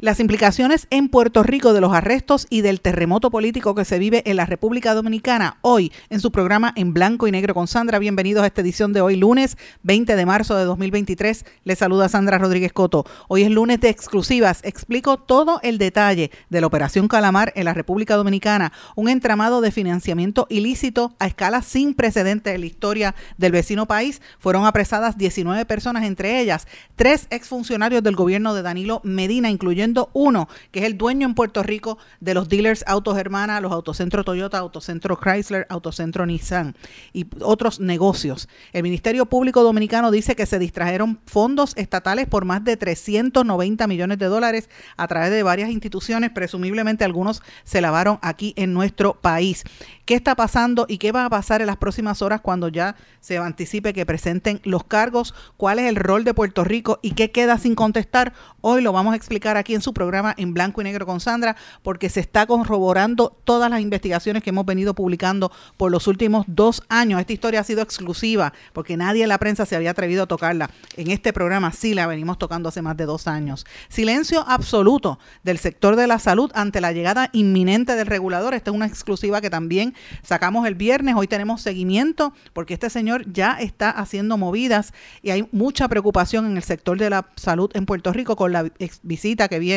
Las implicaciones en Puerto Rico de los arrestos y del terremoto político que se vive en la República Dominicana hoy en su programa En Blanco y Negro con Sandra. Bienvenidos a esta edición de hoy, lunes 20 de marzo de 2023. Les saluda Sandra Rodríguez Coto. Hoy es lunes de exclusivas. Explico todo el detalle de la Operación Calamar en la República Dominicana, un entramado de financiamiento ilícito a escala sin precedentes en la historia del vecino país. Fueron apresadas 19 personas, entre ellas tres exfuncionarios del gobierno de Danilo Medina, incluyendo uno, que es el dueño en Puerto Rico de los dealers Autos Hermana, los Autocentro Toyota, Autocentro Chrysler, Autocentro Nissan y otros negocios. El Ministerio Público Dominicano dice que se distrajeron fondos estatales por más de 390 millones de dólares a través de varias instituciones, presumiblemente algunos se lavaron aquí en nuestro país. ¿Qué está pasando y qué va a pasar en las próximas horas cuando ya se anticipe que presenten los cargos? ¿Cuál es el rol de Puerto Rico y qué queda sin contestar? Hoy lo vamos a explicar aquí en su programa en blanco y negro con Sandra, porque se está corroborando todas las investigaciones que hemos venido publicando por los últimos dos años. Esta historia ha sido exclusiva, porque nadie en la prensa se había atrevido a tocarla. En este programa sí la venimos tocando hace más de dos años. Silencio absoluto del sector de la salud ante la llegada inminente del regulador. Esta es una exclusiva que también sacamos el viernes. Hoy tenemos seguimiento, porque este señor ya está haciendo movidas y hay mucha preocupación en el sector de la salud en Puerto Rico con la visita que viene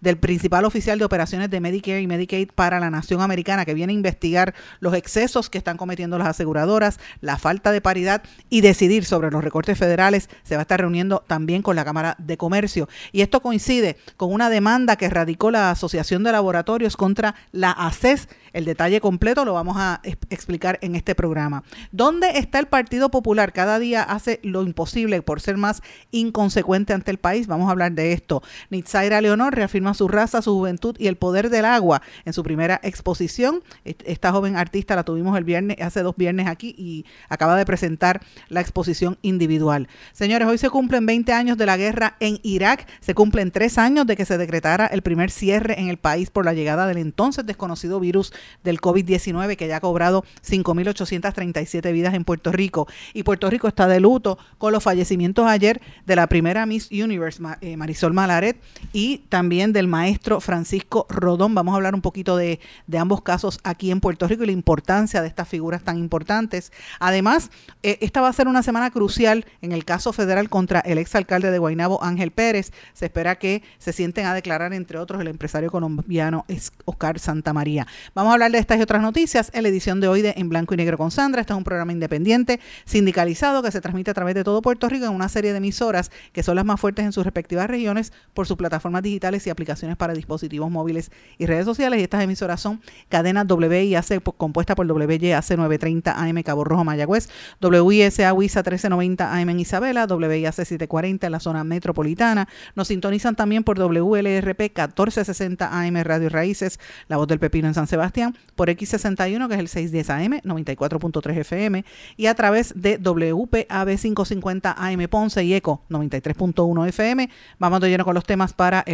del principal oficial de operaciones de Medicare y Medicaid para la nación americana, que viene a investigar los excesos que están cometiendo las aseguradoras, la falta de paridad y decidir sobre los recortes federales. Se va a estar reuniendo también con la Cámara de Comercio. Y esto coincide con una demanda que radicó la Asociación de Laboratorios contra la ACES. El detalle completo lo vamos a explicar en este programa. ¿Dónde está el Partido Popular? Cada día hace lo imposible por ser más inconsecuente ante el país. Vamos a hablar de esto. Nitzaira Leonor reafirma su raza, su juventud y el poder del agua en su primera exposición. Esta joven artista la tuvimos el viernes, hace dos viernes aquí y acaba de presentar la exposición individual. Señores, hoy se cumplen 20 años de la guerra en Irak, se cumplen tres años de que se decretara el primer cierre en el país por la llegada del entonces desconocido virus del COVID-19 que ya ha cobrado 5.837 vidas en Puerto Rico. Y Puerto Rico está de luto con los fallecimientos ayer de la primera Miss Universe, eh, Marisol Malaret, y también del maestro Francisco Rodón. Vamos a hablar un poquito de, ambos casos aquí en Puerto Rico y la importancia de estas figuras tan importantes. Además, eh, esta va a ser una semana crucial en el caso federal contra el exalcalde de Guaynabo, Ángel Pérez. Se espera que se sienten a declarar, entre otros, el empresario colombiano Oscar Santamaría. Vamos a hablar de estas y otras noticias en la edición de hoy de En Blanco y Negro con Sandra. Este es un programa independiente, sindicalizado, que se transmite a través de todo Puerto Rico en una serie de emisoras que son las más fuertes en sus respectivas regiones por su plataformas digitales y aplicaciones para dispositivos móviles y redes sociales. Y estas emisoras son cadena WIAC compuesta por WYAC 930 AM Cabo Rojo Mayagüez, WISA WISA 1390 AM en Isabela, WIAC 740 en la zona metropolitana. Nos sintonizan también por WLRP 1460 AM Radio Raíces, La Voz del Pepino en San Sebastián, por X61 que es el 610 AM 94.3 FM y a través de WPAB 550 AM Ponce y ECO 93.1 FM. Vamos de lleno con los temas para el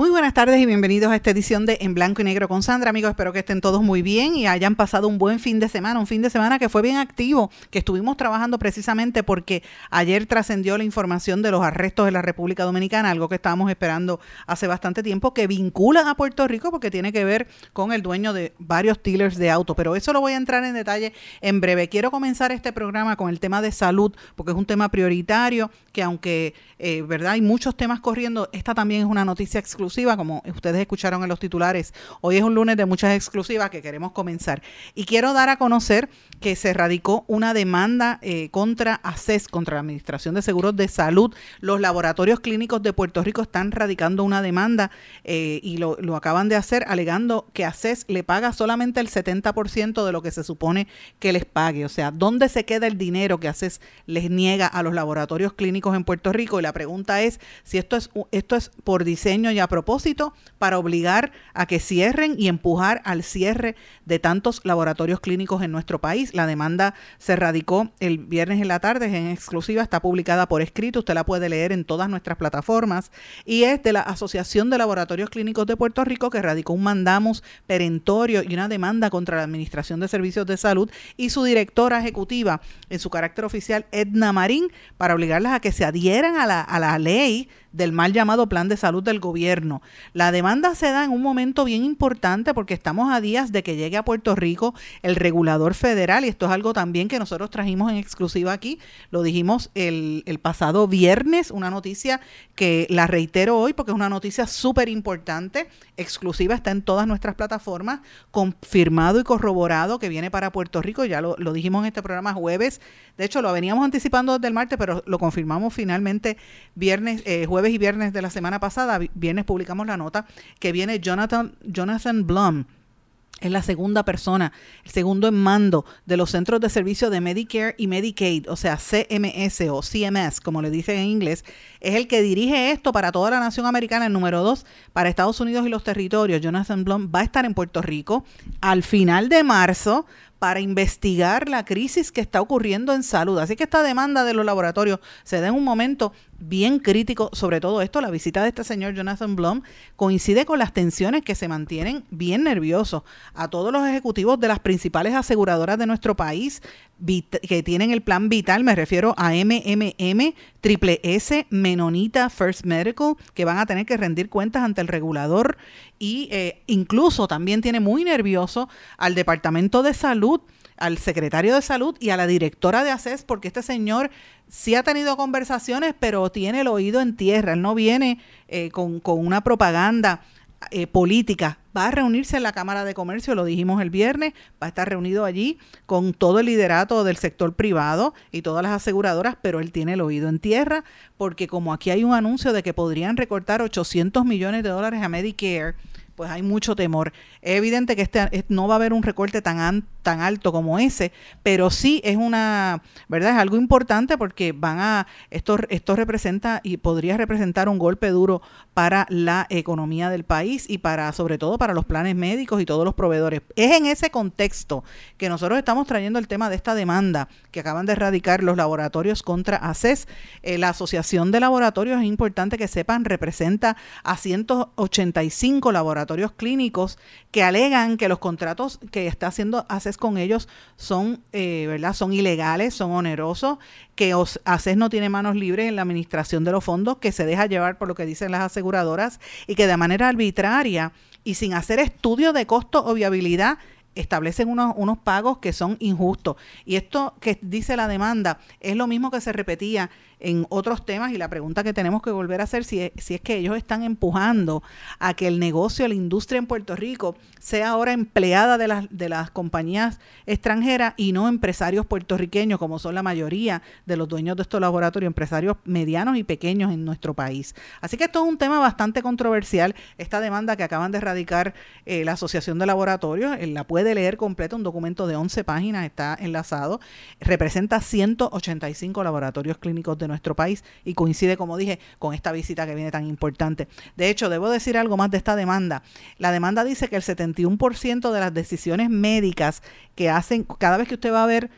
Muy buenas tardes y bienvenidos a esta edición de En Blanco y Negro con Sandra. Amigos, espero que estén todos muy bien y hayan pasado un buen fin de semana, un fin de semana que fue bien activo, que estuvimos trabajando precisamente porque ayer trascendió la información de los arrestos de la República Dominicana, algo que estábamos esperando hace bastante tiempo, que vincula a Puerto Rico porque tiene que ver con el dueño de varios dealers de auto. Pero eso lo voy a entrar en detalle en breve. Quiero comenzar este programa con el tema de salud, porque es un tema prioritario que aunque, eh, ¿verdad? Hay muchos temas corriendo, esta también es una noticia exclusiva como ustedes escucharon en los titulares. Hoy es un lunes de muchas exclusivas que queremos comenzar. Y quiero dar a conocer que se radicó una demanda eh, contra ACES, contra la Administración de Seguros de Salud. Los laboratorios clínicos de Puerto Rico están radicando una demanda eh, y lo, lo, acaban de hacer alegando que ACES le paga solamente el 70% de lo que se supone que les pague. O sea, ¿dónde se queda el dinero que ACES les niega a los laboratorios clínicos en Puerto Rico? Y la pregunta es si esto es, esto es por diseño y a propósito para obligar a que cierren y empujar al cierre de tantos laboratorios clínicos en nuestro país. La demanda se radicó el viernes en la tarde, es en exclusiva, está publicada por escrito, usted la puede leer en todas nuestras plataformas y es de la Asociación de Laboratorios Clínicos de Puerto Rico que radicó un mandamos perentorio y una demanda contra la Administración de Servicios de Salud y su directora ejecutiva en su carácter oficial, Edna Marín, para obligarlas a que se adhieran a la, a la ley del mal llamado plan de salud del gobierno. La demanda se da en un momento bien importante porque estamos a días de que llegue a Puerto Rico el regulador federal y esto es algo también que nosotros trajimos en exclusiva aquí, lo dijimos el, el pasado viernes, una noticia que la reitero hoy porque es una noticia súper importante, exclusiva, está en todas nuestras plataformas, confirmado y corroborado que viene para Puerto Rico, ya lo, lo dijimos en este programa jueves, de hecho lo veníamos anticipando desde el martes, pero lo confirmamos finalmente viernes, eh, jueves jueves y viernes de la semana pasada, viernes publicamos la nota, que viene Jonathan, Jonathan Blum, es la segunda persona, el segundo en mando de los centros de servicio de Medicare y Medicaid, o sea, CMS o CMS, como le dicen en inglés, es el que dirige esto para toda la nación americana, el número dos, para Estados Unidos y los territorios. Jonathan Blum va a estar en Puerto Rico al final de marzo para investigar la crisis que está ocurriendo en salud. Así que esta demanda de los laboratorios se da en un momento bien crítico sobre todo esto. La visita de este señor Jonathan Blum coincide con las tensiones que se mantienen bien nerviosos a todos los ejecutivos de las principales aseguradoras de nuestro país que tienen el plan vital, me refiero a MMM, Triple S, Menonita, First Medical, que van a tener que rendir cuentas ante el regulador y eh, incluso también tiene muy nervioso al Departamento de Salud al secretario de salud y a la directora de ACES, porque este señor sí ha tenido conversaciones, pero tiene el oído en tierra. Él no viene eh, con, una propaganda eh, política. Va a reunirse en la Cámara de Comercio, lo dijimos el viernes, va a estar reunido allí con todo el liderato del sector privado y todas las aseguradoras, pero él tiene el oído en tierra, porque como aquí hay un anuncio de que podrían recortar 800 millones de dólares a Medicare, pues hay mucho temor. Es evidente que este, no va a haber un recorte tan, tan alto como ese, pero sí es una, ¿verdad? Es algo importante porque van a, esto, esto representa y podría representar un golpe duro para la economía del país y para, sobre todo, para los planes médicos y todos los proveedores. Es en ese contexto que nosotros estamos trayendo el tema de esta demanda que acaban de erradicar los laboratorios contra ACES. Eh, la Asociación de Laboratorios, es importante que sepan, representa a 185 laboratorios clínicos que alegan que los contratos que está haciendo ACES con ellos son, eh, ¿verdad? son ilegales, son onerosos, que ACES no tiene manos libres en la administración de los fondos, que se deja llevar por lo que dicen las aseguradoras y que de manera arbitraria y sin hacer estudio de costo o viabilidad establecen unos, unos pagos que son injustos. Y esto que dice la demanda es lo mismo que se repetía en otros temas y la pregunta que tenemos que volver a hacer si es, si es que ellos están empujando a que el negocio, la industria en Puerto Rico sea ahora empleada de las, de las compañías extranjeras y no empresarios puertorriqueños como son la mayoría de los dueños de estos laboratorios, empresarios medianos y pequeños en nuestro país. Así que esto es un tema bastante controversial, esta demanda que acaban de erradicar eh, la Asociación de Laboratorios, eh, la puede leer completa, un documento de 11 páginas está enlazado, representa 185 laboratorios clínicos de nuestro país y coincide, como dije, con esta visita que viene tan importante. De hecho, debo decir algo más de esta demanda. La demanda dice que el 71% de las decisiones médicas que hacen, cada vez que usted va a ver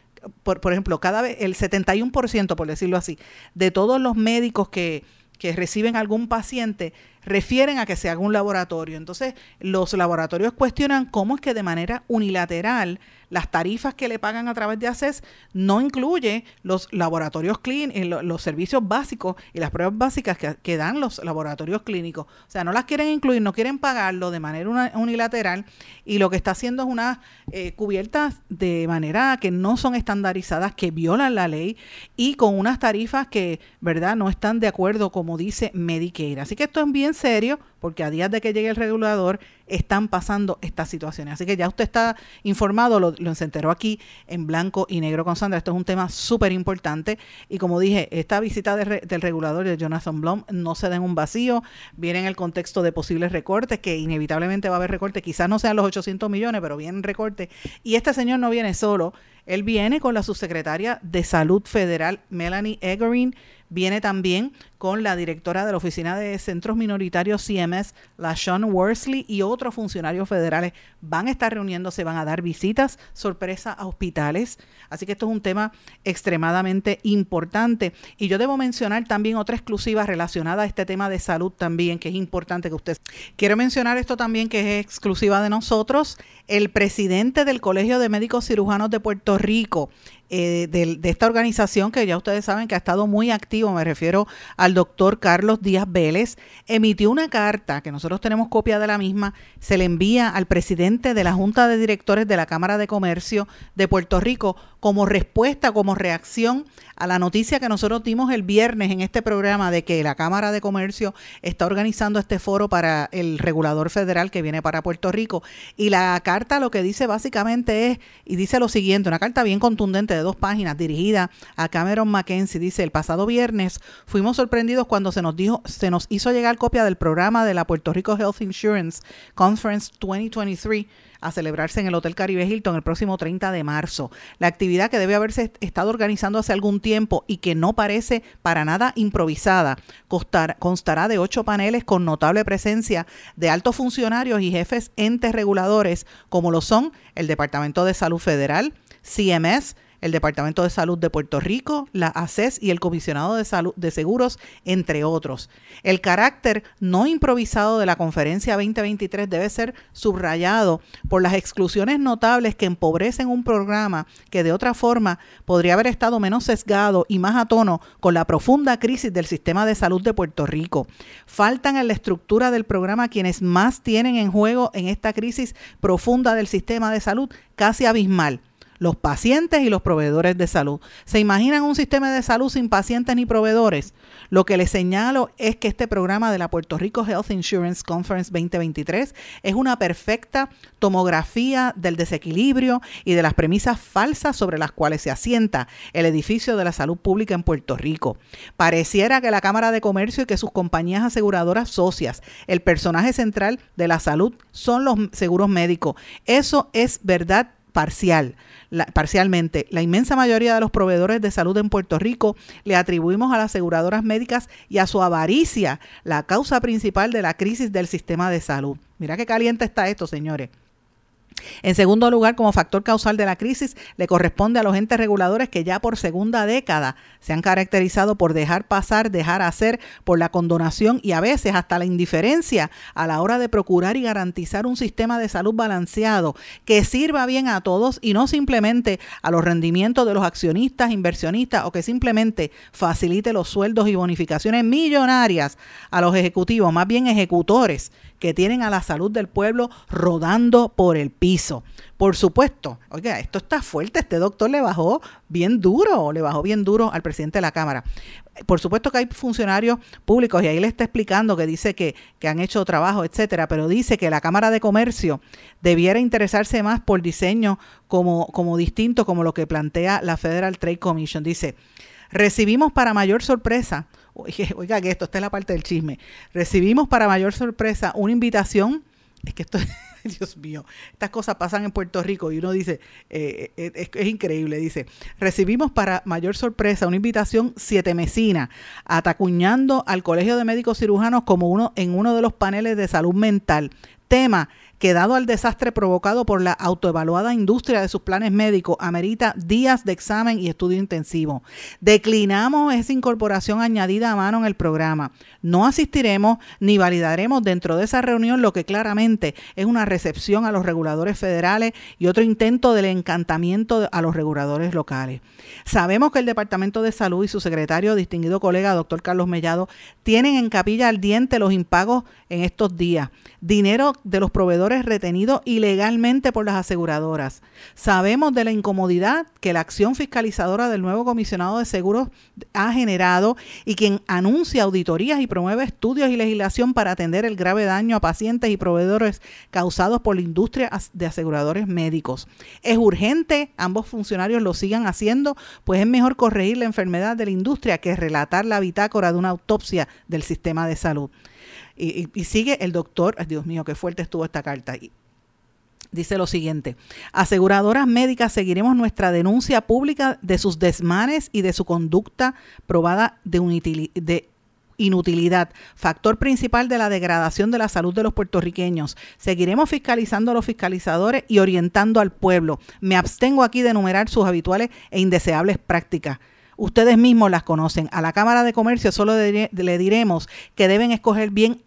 por, por, ejemplo, cada vez, el 71%, por decirlo así, de todos los médicos que, que reciben algún paciente refieren a que se haga un laboratorio. Entonces, los laboratorios cuestionan cómo es que de manera unilateral las tarifas que le pagan a través de ACES no incluye los laboratorios clínicos, eh, los servicios básicos y las pruebas básicas que, dan los laboratorios clínicos. O sea, no las quieren incluir, no quieren pagarlo de manera unilateral y lo que está haciendo es una eh, cubiertas de manera que no son estandarizadas, que violan la ley y con unas tarifas que, ¿verdad?, no están de acuerdo como dice Medicare. Así que esto es bien bien serio porque a días de que llegue el regulador están pasando estas situaciones. Así que ya usted está informado, lo, lo enteró aquí en blanco y negro con Sandra. Esto es un tema súper importante y como dije, esta visita del regulador de Jonathan Blum no se da en un vacío, viene en el contexto de posibles recortes, que inevitablemente va a haber recortes, quizás no sean los 800 millones, pero vienen recortes. Y este señor no viene solo, él viene con la subsecretaria de Salud Federal, Melanie Egerin, viene también con la directora de la Oficina de Centros Minoritarios CMS, la Sean Worsley, y otros funcionarios federales van a estar reuniéndose, van a dar visitas sorpresa a hospitales. Así que esto es un tema extremadamente importante. Y yo debo mencionar también otra exclusiva relacionada a este tema de salud también, que es importante que usted... Quiero mencionar esto también, que es exclusiva de nosotros. El presidente del Colegio de Médicos Cirujanos de Puerto Rico, eh, de, de, esta organización que ya ustedes saben que ha estado muy activo, me refiero al doctor Carlos Díaz Vélez, emitió una carta, que nosotros tenemos copia de la misma, se le envía al presidente de la Junta de Directores de la Cámara de Comercio de Puerto Rico como respuesta, como reacción a la noticia que nosotros dimos el viernes en este programa de que la Cámara de Comercio está organizando este foro para el regulador federal que viene para Puerto Rico. Y la carta lo que dice básicamente es, y dice lo siguiente, una carta bien contundente de dos páginas dirigida a Cameron McKenzie, dice, el pasado viernes fuimos sorprendidos cuando se nos dijo, se nos hizo llegar copia del programa de la Puerto Rico Health Insurance Conference 2023 a celebrarse en el Hotel Caribe Hilton el próximo 30 de marzo. La actividad que debe haberse estado organizando hace algún tiempo y que no parece para nada improvisada constará de ocho paneles con notable presencia de altos funcionarios y jefes entes reguladores como lo son el Departamento de Salud Federal, CMS, el Departamento de Salud de Puerto Rico, la ACES y el Comisionado de Salud de Seguros, entre otros. El carácter no improvisado de la conferencia 2023 debe ser subrayado por las exclusiones notables que empobrecen un programa que de otra forma podría haber estado menos sesgado y más a tono con la profunda crisis del sistema de salud de Puerto Rico. Faltan en la estructura del programa quienes más tienen en juego en esta crisis profunda del sistema de salud casi abismal los pacientes y los proveedores de salud. ¿Se imaginan un sistema de salud sin pacientes ni proveedores? Lo que les señalo es que este programa de la Puerto Rico Health Insurance Conference 2023 es una perfecta tomografía del desequilibrio y de las premisas falsas sobre las cuales se asienta el edificio de la salud pública en Puerto Rico. Pareciera que la Cámara de Comercio y que sus compañías aseguradoras socias, el personaje central de la salud son los seguros médicos. Eso es verdad parcial parcialmente. La inmensa mayoría de los proveedores de salud en Puerto Rico le atribuimos a las aseguradoras médicas y a su avaricia la causa principal de la crisis del sistema de salud. Mira qué caliente está esto, señores. En segundo lugar, como factor causal de la crisis, le corresponde a los entes reguladores que ya por segunda década se han caracterizado por dejar pasar, dejar hacer, por la condonación y a veces hasta la indiferencia a la hora de procurar y garantizar un sistema de salud balanceado que sirva bien a todos y no simplemente a los rendimientos de los accionistas, inversionistas o que simplemente facilite los sueldos y bonificaciones millonarias a los ejecutivos, más bien ejecutores que tienen a la salud del pueblo rodando por el piso. Por supuesto, oiga, esto está fuerte, este doctor le bajó bien duro, le bajó bien duro al presidente de la Cámara. Por supuesto que hay funcionarios públicos y ahí le está explicando que dice que, que han hecho trabajo, etcétera, pero dice que la Cámara de Comercio debiera interesarse más por diseño como, como distinto, como lo que plantea la Federal Trade Commission. Dice, recibimos para mayor sorpresa oiga que esto, está es la parte del chisme. Recibimos para mayor sorpresa una invitación, es que esto, Dios mío, estas cosas pasan en Puerto Rico y uno dice, eh, eh, es, increíble, dice, recibimos para mayor sorpresa una invitación siete mesina, atacuñando al Colegio de Médicos Cirujanos como uno en uno de los paneles de salud mental, tema que dado al desastre provocado por la autoevaluada industria de sus planes médicos, amerita días de examen y estudio intensivo. Declinamos esa incorporación añadida a mano en el programa. No asistiremos ni validaremos dentro de esa reunión lo que claramente es una recepción a los reguladores federales y otro intento del encantamiento a los reguladores locales. Sabemos que el Departamento de Salud y su secretario, distinguido colega, doctor Carlos Mellado, tienen en capilla al diente los impagos en estos días. Dinero de los proveedores retenidos ilegalmente por las aseguradoras. Sabemos de la incomodidad que la acción fiscalizadora del nuevo comisionado de seguros ha generado y quien anuncia auditorías y promueve estudios y legislación para atender el grave daño a pacientes y proveedores causados por la industria de aseguradores médicos. Es urgente, ambos funcionarios lo sigan haciendo, pues es mejor corregir la enfermedad de la industria que relatar la bitácora de una autopsia del sistema de salud. Y, sigue el doctor, Dios mío, qué fuerte estuvo esta carta. dice lo siguiente, aseguradoras médicas seguiremos nuestra denuncia pública de sus desmanes y de su conducta probada de, de inutilidad, factor principal de la degradación de la salud de los puertorriqueños. Seguiremos fiscalizando a los fiscalizadores y orientando al pueblo. Me abstengo aquí de enumerar sus habituales e indeseables prácticas. Ustedes mismos las conocen. A la Cámara de Comercio solo le diremos que deben escoger bien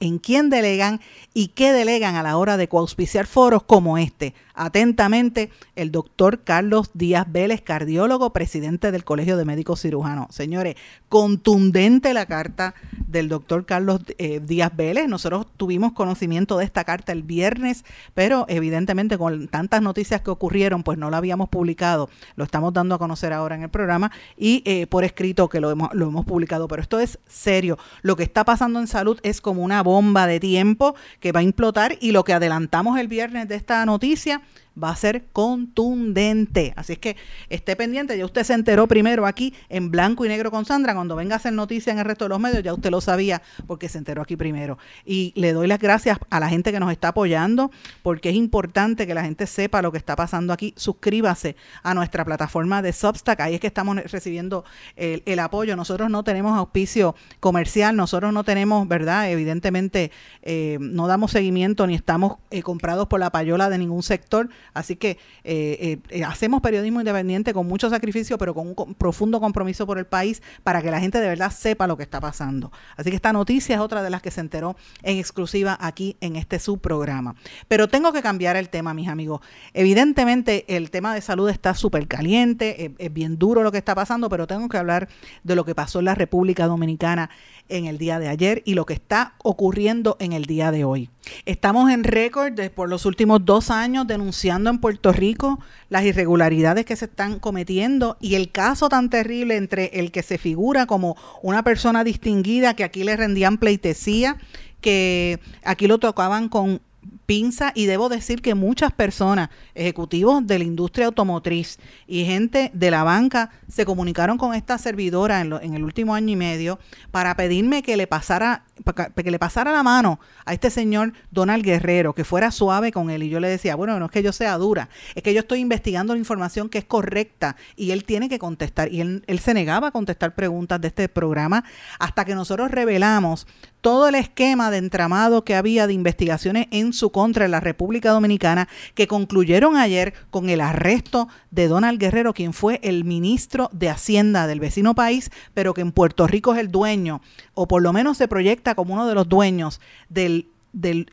en quién delegan y qué delegan a la hora de coauspiciar foros como este. Atentamente, el doctor Carlos Díaz Vélez, cardiólogo, presidente del Colegio de Médicos Cirujanos. Señores, contundente la carta del doctor Carlos eh, Díaz Vélez. Nosotros tuvimos conocimiento de esta carta el viernes, pero evidentemente con tantas noticias que ocurrieron, pues no la habíamos publicado. Lo estamos dando a conocer ahora en el programa y eh, por escrito que lo hemos, lo hemos publicado. Pero esto es serio. Lo que está pasando en salud es como una bomba de tiempo que va a implotar y lo que adelantamos el viernes de esta noticia va a ser contundente. Así es que esté pendiente, ya usted se enteró primero aquí en blanco y negro con Sandra, cuando venga a hacer noticia en el resto de los medios, ya usted lo sabía porque se enteró aquí primero. Y le doy las gracias a la gente que nos está apoyando, porque es importante que la gente sepa lo que está pasando aquí. Suscríbase a nuestra plataforma de Substack, ahí es que estamos recibiendo el, apoyo. Nosotros no tenemos auspicio comercial, nosotros no tenemos, ¿verdad? Evidentemente eh, no damos seguimiento ni estamos eh, comprados por la payola de ningún sector Así que eh, eh, hacemos periodismo independiente con mucho sacrificio, pero con un profundo compromiso por el país para que la gente de verdad sepa lo que está pasando. Así que esta noticia es otra de las que se enteró en exclusiva aquí en este subprograma. Pero tengo que cambiar el tema, mis amigos. Evidentemente el tema de salud está súper caliente, es bien duro lo que está pasando, pero tengo que hablar de lo que pasó en la República Dominicana en el día de ayer y lo que está ocurriendo en el día de hoy. Estamos en récord por los últimos dos años denunciando en Puerto Rico las irregularidades que se están cometiendo y el caso tan terrible entre el que se figura como una persona distinguida que aquí le rendían pleitesía, que aquí lo tocaban con pinza y debo decir que muchas personas, ejecutivos de la industria automotriz y gente de la banca se comunicaron con esta servidora en, en el último año y medio para pedirme que le pasara que le pasara la mano a este señor Donald Guerrero, que fuera suave con él. Y yo le decía, bueno, no es que yo sea dura, es que yo estoy investigando la información que es correcta y él tiene que contestar. Y él, él se negaba a contestar preguntas de este programa hasta que nosotros revelamos todo el esquema de entramado que había de investigaciones en su contra en la República Dominicana que concluyeron ayer con el arresto de Donald Guerrero, quien fue el ministro de Hacienda del vecino país, pero que en Puerto Rico es el dueño, o por lo menos se proyecta como uno de los dueños del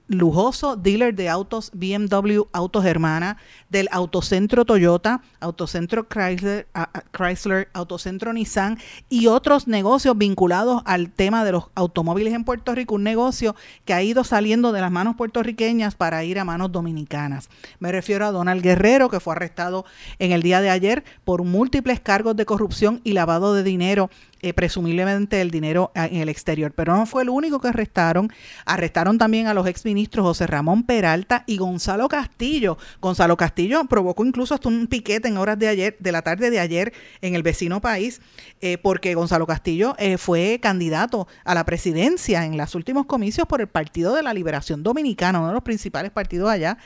lujoso dealer de autos BMW Autos Hermana, del Autocentro Toyota, Autocentro Chrysler, Chrysler, Autocentro Nissan y otros negocios vinculados al tema de los automóviles en Puerto Rico, un negocio que ha ido saliendo de las manos puertorriqueñas para ir a manos dominicanas. Me refiero a Donald Guerrero, que fue arrestado en el día de ayer por múltiples cargos de corrupción y lavado de dinero eh, presumiblemente el dinero en el exterior. Pero no fue el único que arrestaron. Arrestaron también a los exministros José Ramón Peralta y Gonzalo Castillo. Gonzalo Castillo provocó incluso hasta un piquete en horas de ayer, de la tarde de ayer, en el vecino país, eh, porque Gonzalo Castillo eh, fue candidato a la presidencia en los últimos comicios por el Partido de la Liberación Dominicana, uno de los principales partidos allá,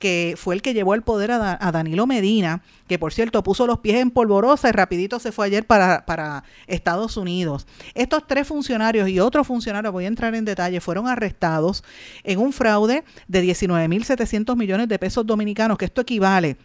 que fue el que llevó el poder a, Danilo Medina, que por cierto puso los pies en polvorosa y rapidito se fue ayer para, para Estados Unidos. Estos tres funcionarios y otros funcionarios, voy a entrar en detalle, fueron arrestados en un fraude de 19.700 millones de pesos dominicanos, que esto equivale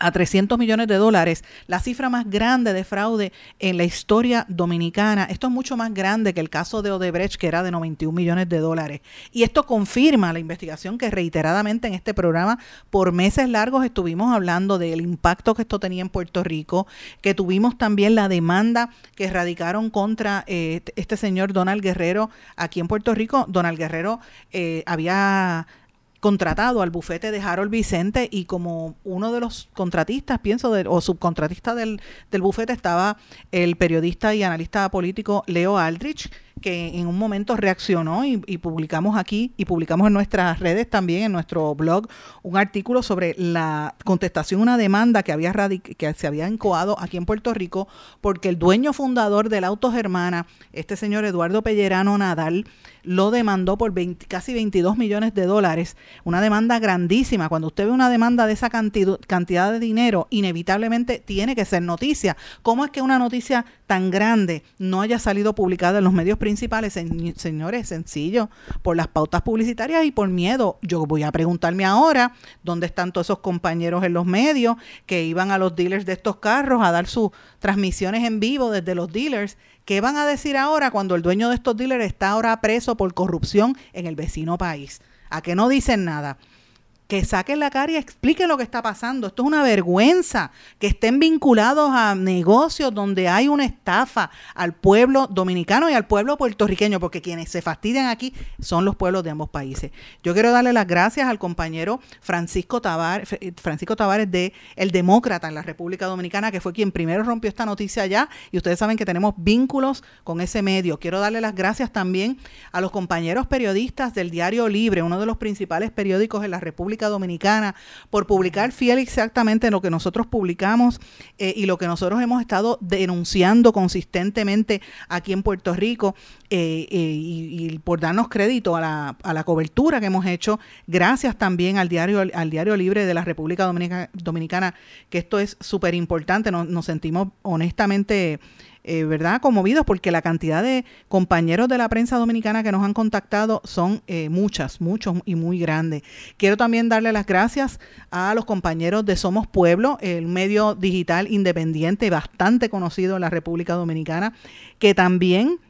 a 300 millones de dólares, la cifra más grande de fraude en la historia dominicana. Esto es mucho más grande que el caso de Odebrecht, que era de 91 millones de dólares. Y esto confirma la investigación que reiteradamente en este programa por meses largos estuvimos hablando del impacto que esto tenía en Puerto Rico, que tuvimos también la demanda que radicaron contra eh, este señor Donald Guerrero aquí en Puerto Rico. Donald Guerrero eh, había contratado al bufete de Harold Vicente y como uno de los contratistas, pienso, o subcontratistas del, del bufete estaba el periodista y analista político Leo Aldrich, que en un momento reaccionó y, publicamos aquí y publicamos en nuestras redes también, en nuestro blog, un artículo sobre la contestación una demanda que, había que se había encoado aquí en Puerto Rico porque el dueño fundador del Auto Germana, este señor Eduardo Pellerano Nadal, lo demandó por casi 22 millones de dólares, una demanda grandísima. Cuando usted ve una demanda de esa cantidad, cantidad de dinero, inevitablemente tiene que ser noticia. ¿Cómo es que una noticia tan grande no haya salido publicada en los medios principales? Señores, sencillo, por las pautas publicitarias y por miedo. Yo voy a preguntarme ahora dónde están todos esos compañeros en los medios que iban a los dealers de estos carros a dar sus transmisiones en vivo desde los dealers ¿Qué van a decir ahora cuando el dueño de estos dealers está ahora preso por corrupción en el vecino país? ¿A qué no dicen nada? Que saquen la cara y expliquen lo que está pasando. Esto es una vergüenza, que estén vinculados a negocios donde hay una estafa al pueblo dominicano y al pueblo puertorriqueño, porque quienes se fastidian aquí son los pueblos de ambos países. Yo quiero darle las gracias al compañero Francisco Tavares, Francisco Tavares de El Demócrata en la República Dominicana, que fue quien primero rompió esta noticia allá, y ustedes saben que tenemos vínculos con ese medio. Quiero darle las gracias también a los compañeros periodistas del Diario Libre, uno de los principales periódicos en la República Dominicana, por publicar fiel exactamente lo que nosotros publicamos eh, y lo que nosotros hemos estado denunciando consistentemente aquí en Puerto Rico eh, eh, y, por darnos crédito a la, a la, cobertura que hemos hecho. Gracias también al diario, al diario Libre de la República Dominicana, que esto es súper importante. Nos sentimos honestamente eh, ¿verdad? Conmovidos porque la cantidad de compañeros de la prensa dominicana que nos han contactado son eh, muchas, muchos y muy grandes. Quiero también darle las gracias a los compañeros de Somos Pueblo, el medio digital independiente bastante conocido en la República Dominicana, que también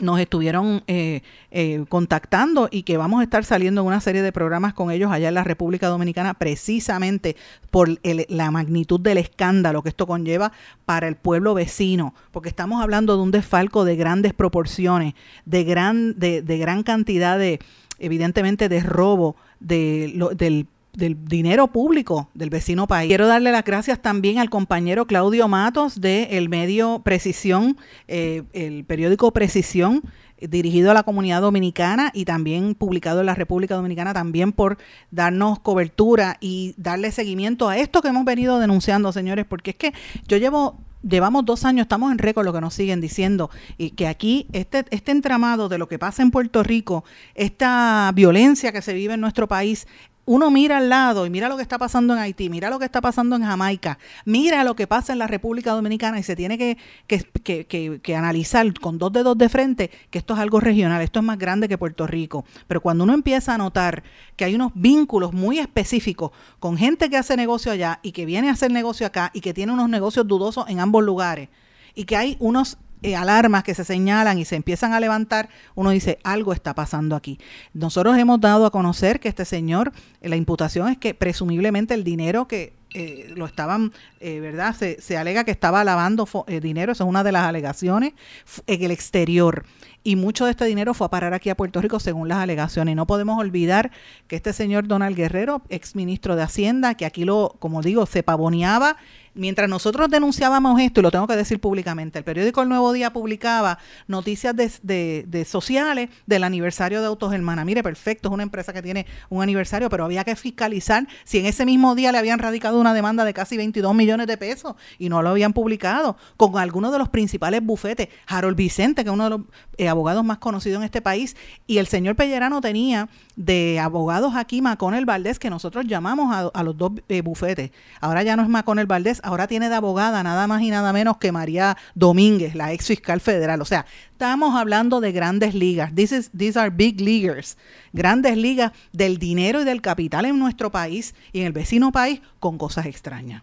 nos estuvieron eh, eh, contactando y que vamos a estar saliendo en una serie de programas con ellos allá en la República Dominicana precisamente por la magnitud del escándalo que esto conlleva para el pueblo vecino, porque estamos hablando de un desfalco de grandes proporciones, de gran, de, de gran cantidad de, evidentemente, de robo de, del del dinero público del vecino país. Quiero darle las gracias también al compañero Claudio Matos de el medio Precisión, eh, el periódico Precisión, dirigido a la comunidad dominicana y también publicado en la República Dominicana, también por darnos cobertura y darle seguimiento a esto que hemos venido denunciando, señores, porque es que yo llevo llevamos dos años, estamos en récord lo que nos siguen diciendo, y que aquí este, este entramado de lo que pasa en Puerto Rico, esta violencia que se vive en nuestro país, uno mira al lado y mira lo que está pasando en Haití, mira lo que está pasando en Jamaica, mira lo que pasa en la República Dominicana y se tiene que, que, analizar con dos dedos de frente que esto es algo regional, esto es más grande que Puerto Rico. Pero cuando uno empieza a notar que hay unos vínculos muy específicos con gente que hace negocio allá y que viene a hacer negocio acá y que tiene unos negocios dudosos en ambos lugares y que hay unos eh, alarmas que se señalan y se empiezan a levantar, uno dice, algo está pasando aquí. Nosotros hemos dado a conocer que este señor, la imputación es que presumiblemente el dinero que eh, lo estaban, eh, ¿verdad? Se, se, alega que estaba lavando dinero, esa es una de las alegaciones, en el exterior. Y mucho de este dinero fue a parar aquí a Puerto Rico según las alegaciones. No podemos olvidar que este señor Donald Guerrero, ex ministro de Hacienda, que aquí lo, como digo, se pavoneaba mientras nosotros denunciábamos esto, y lo tengo que decir públicamente, el periódico El Nuevo Día publicaba noticias de, sociales del aniversario de Autos Hermana. Mire, perfecto, es una empresa que tiene un aniversario, pero había que fiscalizar si en ese mismo día le habían radicado una demanda de casi 22 millones de pesos y no lo habían publicado, con algunos de los principales bufetes. Harold Vicente, que es uno de los eh, abogados más conocidos en este país, y el señor Pellerano tenía de abogados aquí Maconel Valdés, que nosotros llamamos a, los dos eh, bufetes. Ahora ya no es Maconel Valdés, ahora tiene de abogada nada más y nada menos que María Domínguez, la ex fiscal federal. O sea, estamos hablando de grandes ligas. these are big leaguers. Grandes ligas del dinero y del capital en nuestro país y en el vecino país con cosas extrañas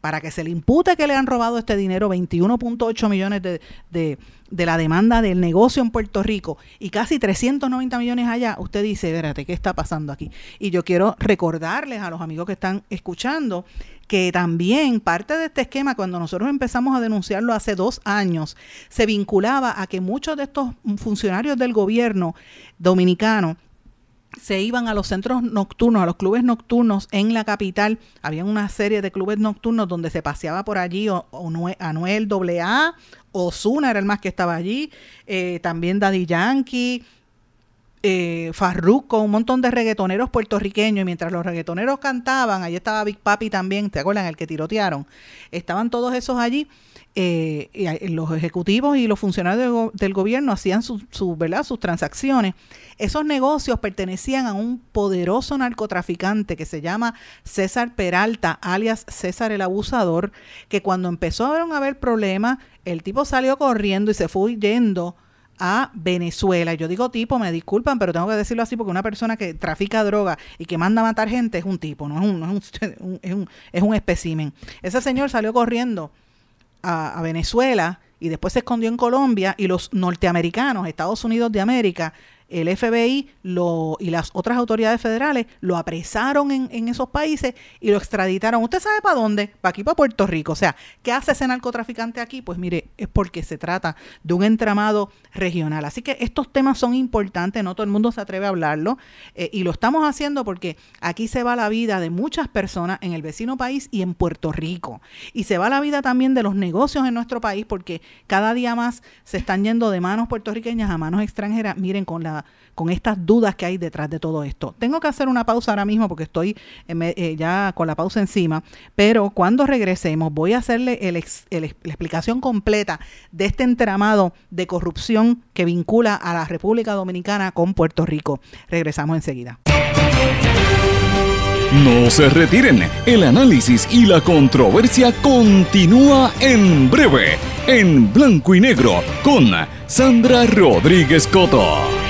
para que se le impute que le han robado este dinero, 21.8 millones de, de, de, la demanda del negocio en Puerto Rico y casi 390 millones allá, usted dice, espérate, ¿qué está pasando aquí? Y yo quiero recordarles a los amigos que están escuchando que también parte de este esquema, cuando nosotros empezamos a denunciarlo hace dos años, se vinculaba a que muchos de estos funcionarios del gobierno dominicano se iban a los centros nocturnos, a los clubes nocturnos en la capital. Había una serie de clubes nocturnos donde se paseaba por allí o, Anuel AA, Osuna era el más que estaba allí, eh, también Daddy Yankee, eh, Farruko, un montón de reggaetoneros puertorriqueños, y mientras los reggaetoneros cantaban, allí estaba Big Papi también, ¿te acuerdan? El que tirotearon. Estaban todos esos allí. Eh, y los ejecutivos y los funcionarios del gobierno hacían su, ¿verdad? sus transacciones. Esos negocios pertenecían a un poderoso narcotraficante que se llama César Peralta, alias César el Abusador, que cuando empezó a haber problemas, el tipo salió corriendo y se fue yendo a Venezuela. Yo digo tipo, me disculpan, pero tengo que decirlo así porque una persona que trafica droga y que manda a matar gente es un tipo, no es un, es un, es un, es un espécimen. Ese señor salió corriendo a, a Venezuela y después se escondió en Colombia y los norteamericanos, Estados Unidos de América, el FBI lo, y las otras autoridades federales lo apresaron en, esos países y lo extraditaron. ¿Usted sabe para dónde? Para aquí, para Puerto Rico. O sea, ¿qué hace ese narcotraficante aquí? Pues mire, es porque se trata de un entramado regional. Así que estos temas son importantes, no todo el mundo se atreve a hablarlo eh, y lo estamos haciendo porque aquí se va la vida de muchas personas en el vecino país y en Puerto Rico. Y se va la vida también de los negocios en nuestro país porque cada día más se están yendo de manos puertorriqueñas a manos extranjeras. Miren, con la con estas dudas que hay detrás de todo esto. Tengo que hacer una pausa ahora mismo porque estoy eh, ya con la pausa encima, pero cuando regresemos voy a hacerle la explicación completa de este entramado de corrupción que vincula a la República Dominicana con Puerto Rico. Regresamos enseguida. No se retiren, el análisis y la controversia continúa en breve, en blanco y negro, con Sandra Rodríguez Coto.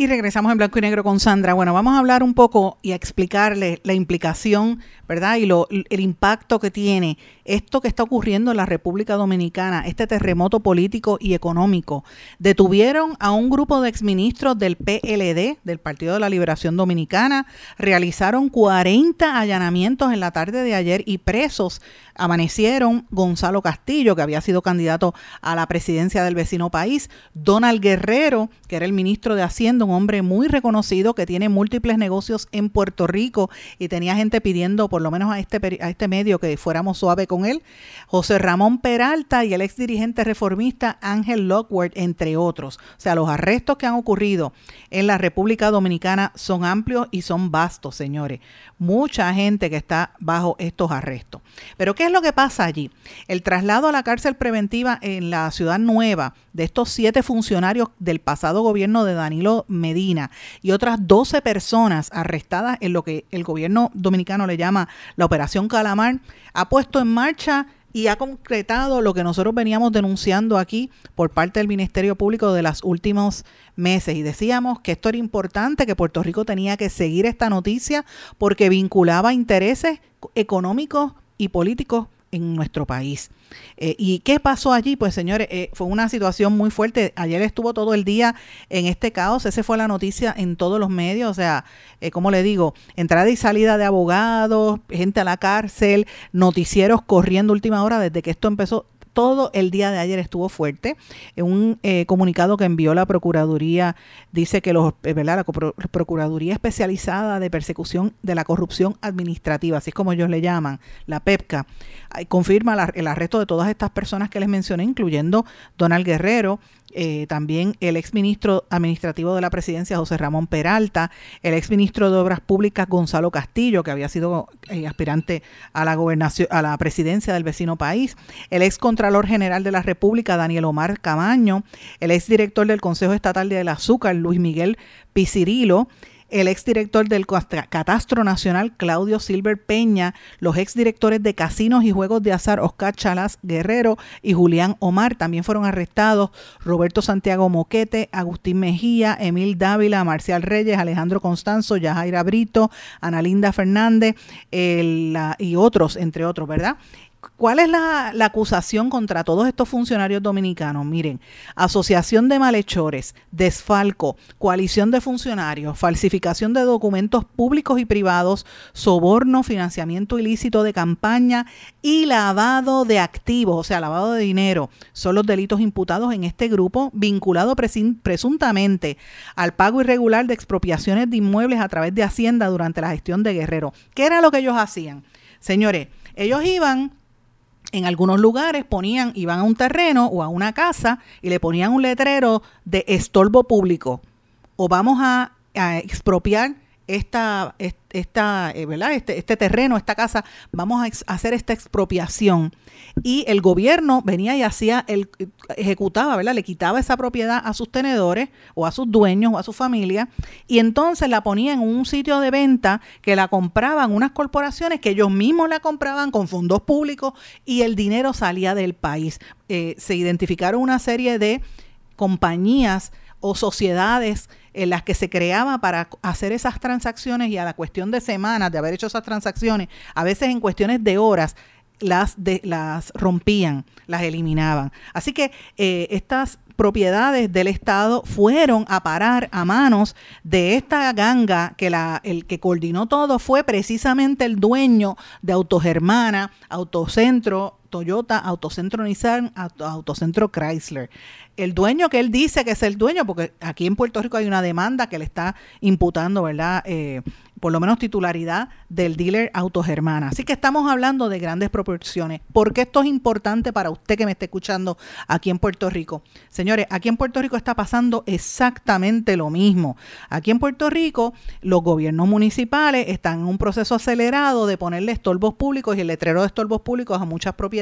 Y regresamos en blanco y negro con Sandra. Bueno, vamos a hablar un poco y a explicarle la implicación, ¿verdad? Y lo, el impacto que tiene esto que está ocurriendo en la República Dominicana, este terremoto político y económico. Detuvieron a un grupo de exministros del PLD, del Partido de la Liberación Dominicana, realizaron 40 allanamientos en la tarde de ayer y presos amanecieron Gonzalo Castillo, que había sido candidato a la presidencia del vecino país, Donald Guerrero, que era el ministro de Hacienda, un hombre muy reconocido que tiene múltiples negocios en Puerto Rico y tenía gente pidiendo por lo menos a este, a este medio que fuéramos suave con él, José Ramón Peralta y el ex dirigente reformista Ángel Lockwood, entre otros. O sea, los arrestos que han ocurrido en la República Dominicana son amplios y son vastos, señores. Mucha gente que está bajo estos arrestos. Pero ¿qué es lo que pasa allí? El traslado a la cárcel preventiva en la ciudad nueva de estos siete funcionarios del pasado gobierno de Danilo Medina y otras 12 personas arrestadas en lo que el gobierno dominicano le llama la Operación Calamar, ha puesto en marcha y ha concretado lo que nosotros veníamos denunciando aquí por parte del Ministerio Público de los últimos meses. Y decíamos que esto era importante, que Puerto Rico tenía que seguir esta noticia porque vinculaba intereses económicos y políticos en nuestro país. Eh, ¿Y qué pasó allí? Pues señores, eh, fue una situación muy fuerte. Ayer estuvo todo el día en este caos, esa fue la noticia en todos los medios, o sea, eh, como le digo, entrada y salida de abogados, gente a la cárcel, noticieros corriendo última hora desde que esto empezó todo el día de ayer estuvo fuerte. Un eh, comunicado que envió la Procuraduría dice que los, eh, la Procuraduría Especializada de Persecución de la Corrupción Administrativa, así es como ellos le llaman, la PEPCA, confirma el arresto de todas estas personas que les mencioné, incluyendo Donald Guerrero, eh, también el exministro administrativo de la presidencia, José Ramón Peralta, el exministro de Obras Públicas, Gonzalo Castillo, que había sido eh, aspirante a la gobernación, a la presidencia del vecino país, el ex Contralor General de la República, Daniel Omar Camaño, el ex director del Consejo Estatal del Azúcar, Luis Miguel Picirilo, el exdirector del Catastro Nacional, Claudio Silver Peña, los exdirectores de Casinos y Juegos de Azar, Oscar Chalas Guerrero y Julián Omar. También fueron arrestados Roberto Santiago Moquete, Agustín Mejía, Emil Dávila, Marcial Reyes, Alejandro Constanzo, Yajaira Brito, Analinda Fernández y otros, entre otros, ¿verdad? ¿Cuál es la, acusación contra todos estos funcionarios dominicanos? Miren, asociación de malhechores, desfalco, coalición de funcionarios, falsificación de documentos públicos y privados, soborno, financiamiento ilícito de campaña y lavado de activos, o sea, lavado de dinero. Son los delitos imputados en este grupo vinculado presuntamente al pago irregular de expropiaciones de inmuebles a través de Hacienda durante la gestión de Guerrero. ¿Qué era lo que ellos hacían? Señores, ellos iban en algunos lugares ponían, iban a un terreno o a una casa y le ponían un letrero de estorbo público. O vamos a, expropiar esta, esta eh, ¿verdad? Este, este, terreno, esta casa, vamos a hacer esta expropiación. Y el gobierno venía y hacía, el, ejecutaba, ¿verdad? Le quitaba esa propiedad a sus tenedores o a sus dueños o a su familia y entonces la ponía en un sitio de venta que la compraban unas corporaciones que ellos mismos la compraban con fondos públicos y el dinero salía del país. Eh, se identificaron una serie de compañías o sociedades en las que se creaba para hacer esas transacciones y a la cuestión de semanas de haber hecho esas transacciones, a veces en cuestiones de horas, las, las rompían, las eliminaban. Así que eh, estas propiedades del Estado fueron a parar a manos de esta ganga que la, el que coordinó todo fue precisamente el dueño de Autogermana, Autocentro, Toyota, Autocentro Nissan, Autocentro Chrysler el dueño que él dice que es el dueño, porque aquí en Puerto Rico hay una demanda que le está imputando, ¿verdad? Eh, por lo menos titularidad del dealer Autogermana. Así que estamos hablando de grandes proporciones. ¿Por qué esto es importante para usted que me esté escuchando aquí en Puerto Rico? Señores, aquí en Puerto Rico está pasando exactamente lo mismo. Aquí en Puerto Rico los gobiernos municipales están en un proceso acelerado de ponerle estorbos públicos y el letrero de estorbos públicos a muchas propiedades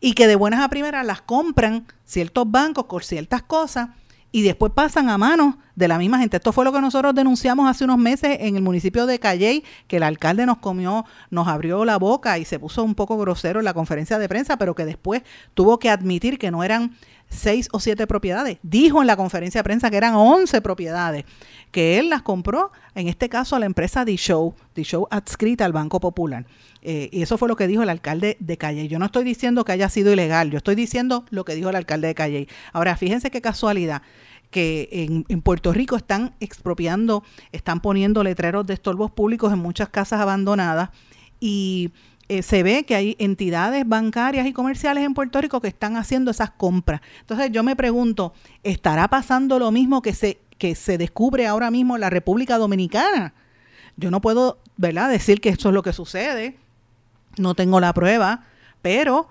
y que de buenas a primeras las compran ciertos bancos con ciertas cosas y después pasan a manos de la misma gente. Esto fue lo que nosotros denunciamos hace unos meses en el municipio de Calley, que el alcalde nos comió, nos abrió la boca y se puso un poco grosero en la conferencia de prensa, pero que después tuvo que admitir que no eran seis o siete propiedades. Dijo en la conferencia de prensa que eran once propiedades, que él las compró, en este caso a la empresa D-Show, D-Show adscrita al Banco Popular. Eh, y eso fue lo que dijo el alcalde de Calle. Yo no estoy diciendo que haya sido ilegal, yo estoy diciendo lo que dijo el alcalde de Calle. Ahora, fíjense qué casualidad que en, en, Puerto Rico están expropiando, están poniendo letreros de estorbos públicos en muchas casas abandonadas y eh, se ve que hay entidades bancarias y comerciales en Puerto Rico que están haciendo esas compras. Entonces yo me pregunto, ¿estará pasando lo mismo que se, que se descubre ahora mismo en la República Dominicana? Yo no puedo, ¿verdad?, decir que eso es lo que sucede no tengo la prueba, pero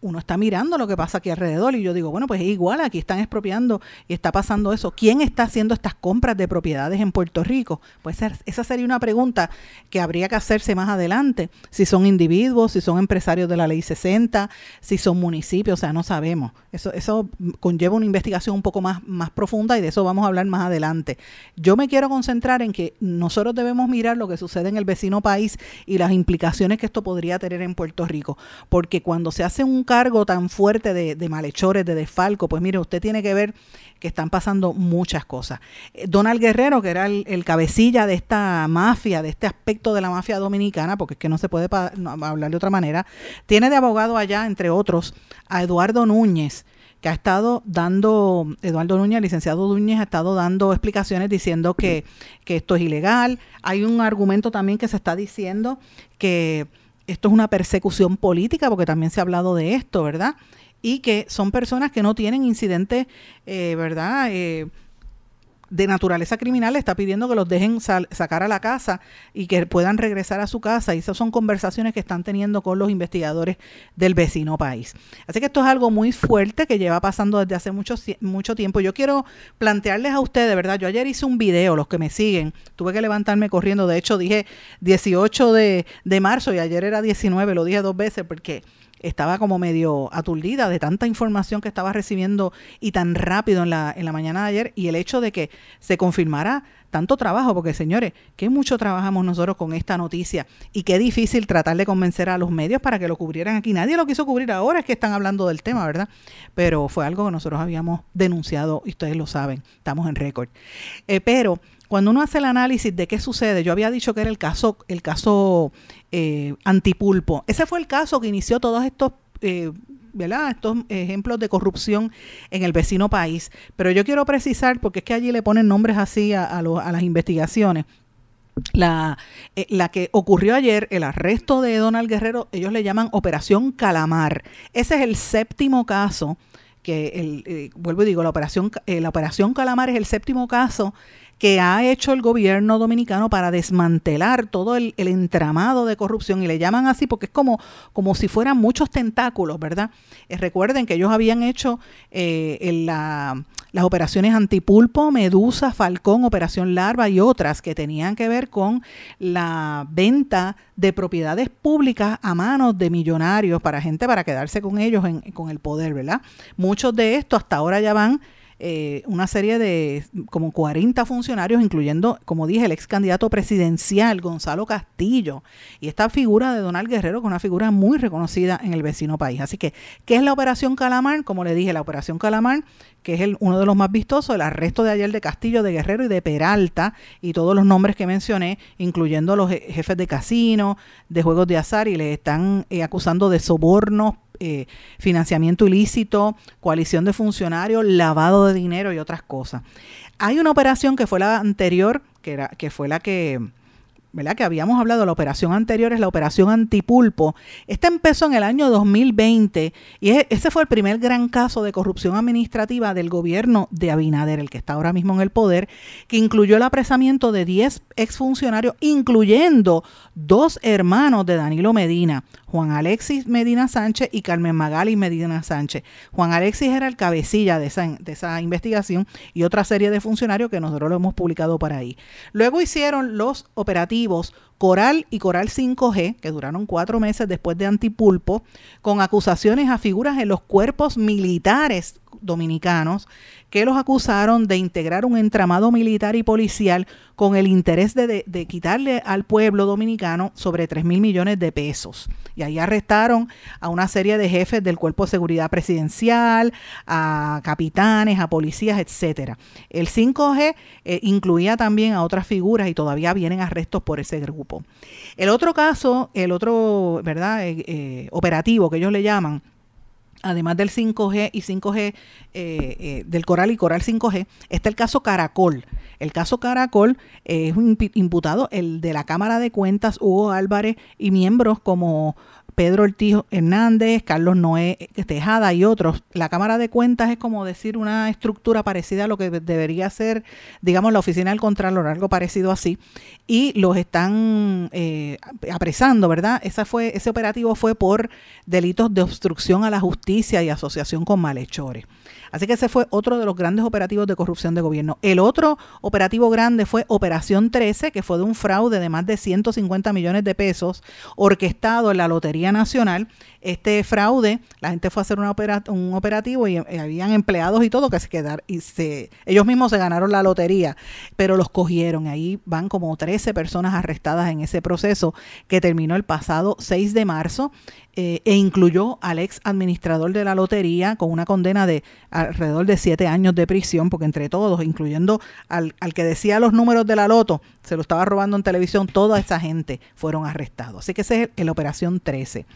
uno está mirando lo que pasa aquí alrededor y yo digo, bueno, pues es igual, aquí están expropiando y está pasando eso. ¿Quién está haciendo estas compras de propiedades en Puerto Rico? Pues esa sería una pregunta que habría que hacerse más adelante. Si son individuos, si son empresarios de la ley 60, si son municipios, o sea, no sabemos. Eso, eso conlleva una investigación un poco más, más profunda y de eso vamos a hablar más adelante. Yo me quiero concentrar en que nosotros debemos mirar lo que sucede en el vecino país y las implicaciones que esto podría tener en Puerto Rico, porque cuando se hace un cargo tan fuerte de, malhechores, de desfalco, pues mire, usted tiene que ver que están pasando muchas cosas. Eh, Donald Guerrero, que era el, cabecilla de esta mafia, de este aspecto de la mafia dominicana, porque es que no se puede hablar de otra manera, tiene de abogado allá, entre otros, a Eduardo Núñez que ha estado dando, Eduardo Núñez, licenciado Núñez, ha estado dando explicaciones diciendo que, que esto es ilegal. Hay un argumento también que se está diciendo que esto es una persecución política, porque también se ha hablado de esto, ¿verdad? Y que son personas que no tienen incidentes, eh, ¿verdad? Eh, de naturaleza criminal está pidiendo que los dejen sacar a la casa y que puedan regresar a su casa. Y esas son conversaciones que están teniendo con los investigadores del vecino país. Así que esto es algo muy fuerte que lleva pasando desde hace mucho, mucho tiempo. Yo quiero plantearles a ustedes, ¿verdad? Yo ayer hice un video, los que me siguen, tuve que levantarme corriendo. De hecho, dije 18 de, de marzo y ayer era 19, lo dije dos veces porque estaba como medio aturdida de tanta información que estaba recibiendo y tan rápido en la, en la mañana de ayer y el hecho de que se confirmara tanto trabajo, porque señores, qué mucho trabajamos nosotros con esta noticia y qué difícil tratar de convencer a los medios para que lo cubrieran aquí. Nadie lo quiso cubrir ahora, es que están hablando del tema, ¿verdad? Pero fue algo que nosotros habíamos denunciado y ustedes lo saben, estamos en récord. Eh, pero cuando uno hace el análisis de qué sucede, yo había dicho que era el caso, el caso eh, antipulpo. Ese fue el caso que inició todos estos eh, ¿verdad? estos ejemplos de corrupción en el vecino país. Pero yo quiero precisar, porque es que allí le ponen nombres así a, a, a las investigaciones. La, eh, la, que ocurrió ayer, el arresto de Donald Guerrero, ellos le llaman Operación Calamar. Ese es el séptimo caso que, el, eh, vuelvo y digo, la operación, eh, la operación Calamar es el séptimo caso que ha hecho el gobierno dominicano para desmantelar todo el, entramado de corrupción y le llaman así porque es como, como si fueran muchos tentáculos, ¿verdad? Eh, recuerden que ellos habían hecho eh, la, las operaciones antipulpo, medusa, falcón, operación larva y otras que tenían que ver con la venta de propiedades públicas a manos de millonarios para gente para quedarse con ellos en, con el poder, ¿verdad? Muchos de estos hasta ahora ya van eh, una serie de como 40 funcionarios, incluyendo, como dije, el ex candidato presidencial Gonzalo Castillo. Y esta figura de Donald Guerrero, que es una figura muy reconocida en el vecino país. Así que, ¿qué es la Operación Calamar? Como le dije, la Operación Calamar, que es el, uno de los más vistosos, el arresto de ayer de Castillo, de Guerrero y de Peralta, y todos los nombres que mencioné, incluyendo los jefes de casino, de juegos de azar, y le están eh, acusando de sobornos eh, financiamiento ilícito, coalición de funcionarios, lavado de dinero y otras cosas. Hay una operación que fue la anterior, que, era, que fue la que ¿verdad? Que habíamos hablado, la operación anterior es la operación antipulpo. Esta empezó en el año 2020 y ese fue el primer gran caso de corrupción administrativa del gobierno de Abinader, el que está ahora mismo en el poder, que incluyó el apresamiento de 10 exfuncionarios, incluyendo dos hermanos de Danilo Medina, Juan Alexis Medina Sánchez y Carmen Magali Medina Sánchez. Juan Alexis era el cabecilla de esa, de esa investigación y otra serie de funcionarios que nosotros lo hemos publicado por ahí. Luego hicieron los operativos Coral y Coral 5G, que duraron cuatro meses después de Antipulpo, con acusaciones a figuras en los cuerpos militares dominicanos que los acusaron de integrar un entramado militar y policial con el interés de, quitarle al pueblo dominicano sobre 3 mil millones de pesos. Y ahí arrestaron a una serie de jefes del Cuerpo de Seguridad Presidencial, a capitanes, a policías, etcétera. El 5G eh, incluía también a otras figuras y todavía vienen arrestos por ese grupo. El otro caso, el otro, ¿verdad? Eh, eh, operativo que ellos le llaman, además del 5G y 5G, eh, eh, del Coral y Coral 5G, está el caso Caracol. El caso Caracol es un imputado, el de la Cámara de Cuentas, Hugo Álvarez y miembros como Pedro Ortiz Hernández, Carlos Noé Tejada y otros. La Cámara de Cuentas es como decir una estructura parecida a lo que debería ser, digamos, la Oficina del Contralor, algo parecido así, y los están eh, apresando, ¿verdad? Esa fue, ese operativo fue por delitos de obstrucción a la justicia y asociación con malhechores. Así que ese fue otro de los grandes operativos de corrupción de gobierno. El otro operativo grande fue Operación 13, que fue de un fraude de más de 150 millones de pesos orquestado en la Lotería Nacional. Este fraude, la gente fue a hacer un operativo y, eh, habían empleados y todo que se quedaron y se, ellos mismos se ganaron la lotería, pero los cogieron. Ahí van como 13 personas arrestadas en ese proceso que terminó el pasado 6 de marzo. Eh, e incluyó al ex administrador de la lotería con una condena de alrededor de siete años de prisión, porque entre todos, incluyendo al, al que decía los números de la loto, se lo estaba robando en televisión, toda esa gente fueron arrestados. Así que ese es el, Operación 13.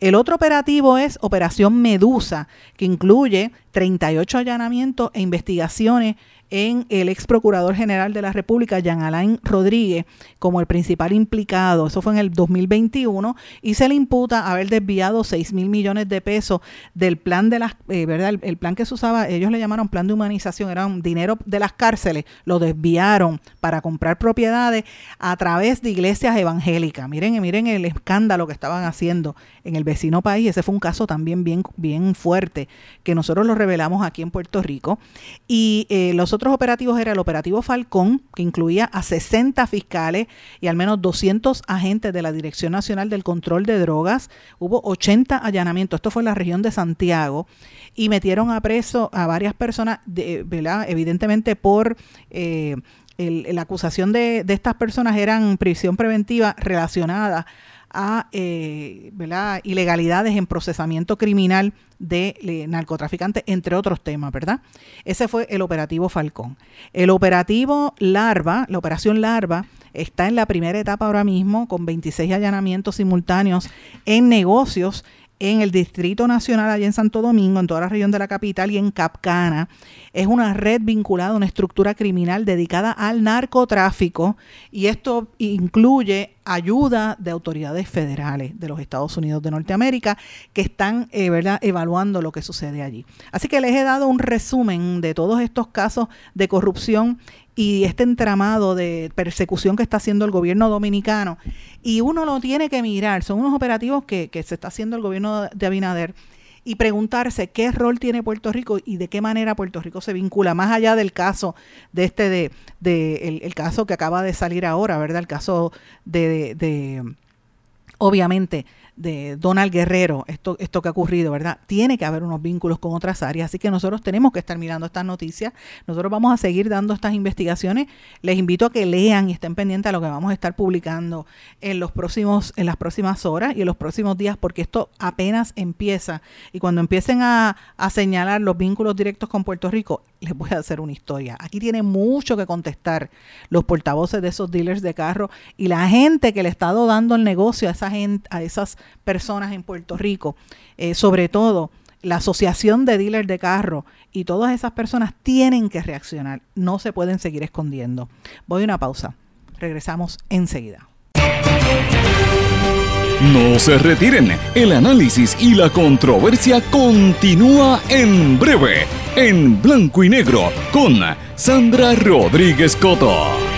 El otro operativo es Operación Medusa, que incluye 38 allanamientos e investigaciones en el ex procurador general de la República, Jean Alain Rodríguez, como el principal implicado. Eso fue en el 2021 y se le imputa haber desviado 6 mil millones de pesos del plan de las, eh, ¿verdad? El, plan que se usaba, ellos le llamaron plan de humanización, era dinero de las cárceles, lo desviaron para comprar propiedades a través de iglesias evangélicas. Miren, miren el escándalo que estaban haciendo en el vecino país. Ese fue un caso también bien, bien fuerte que nosotros lo revelamos aquí en Puerto Rico. Y eh, los otros operativos era el operativo Falcón, que incluía a 60 fiscales y al menos 200 agentes de la Dirección Nacional del Control de Drogas. Hubo 80 allanamientos, esto fue en la región de Santiago, y metieron a preso a varias personas, de, evidentemente por... Eh, la acusación de, de estas personas eran prisión preventiva relacionada a eh, ilegalidades en procesamiento criminal de narcotraficantes, entre otros temas, ¿verdad? Ese fue el operativo Falcón. El operativo Larva, la operación Larva, está en la primera etapa ahora mismo con 26 allanamientos simultáneos en negocios en el Distrito Nacional, allá en Santo Domingo, en toda la región de la capital y en Capcana. Es una red vinculada a una estructura criminal dedicada al narcotráfico y esto incluye ayuda de autoridades federales de los Estados Unidos de Norteamérica que están eh, ¿verdad? evaluando lo que sucede allí. Así que les he dado un resumen de todos estos casos de corrupción y este entramado de persecución que está haciendo el gobierno dominicano. Y uno lo tiene que mirar, son unos operativos que, se está haciendo el gobierno de Abinader y preguntarse qué rol tiene Puerto Rico y de qué manera Puerto Rico se vincula, más allá del caso de este, de, de el, caso que acaba de salir ahora, ¿verdad? El caso de, de obviamente, de Donald Guerrero, esto, esto que ha ocurrido, ¿verdad? Tiene que haber unos vínculos con otras áreas, así que nosotros tenemos que estar mirando estas noticias, nosotros vamos a seguir dando estas investigaciones, les invito a que lean y estén pendientes a lo que vamos a estar publicando en los próximos, en las próximas horas y en los próximos días, porque esto apenas empieza, y cuando empiecen a, a señalar los vínculos directos con Puerto Rico, les voy a hacer una historia. Aquí tiene mucho que contestar los portavoces de esos dealers de carro y la gente que le estado dando el negocio a a esas personas en Puerto Rico, eh, sobre todo la asociación de dealers de carro y todas esas personas tienen que reaccionar, no se pueden seguir escondiendo. Voy a una pausa, regresamos enseguida. No se retiren, el análisis y la controversia continúa en breve, en blanco y negro, con Sandra Rodríguez Coto.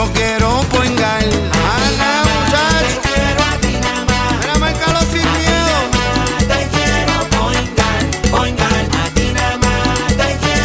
Yo quiero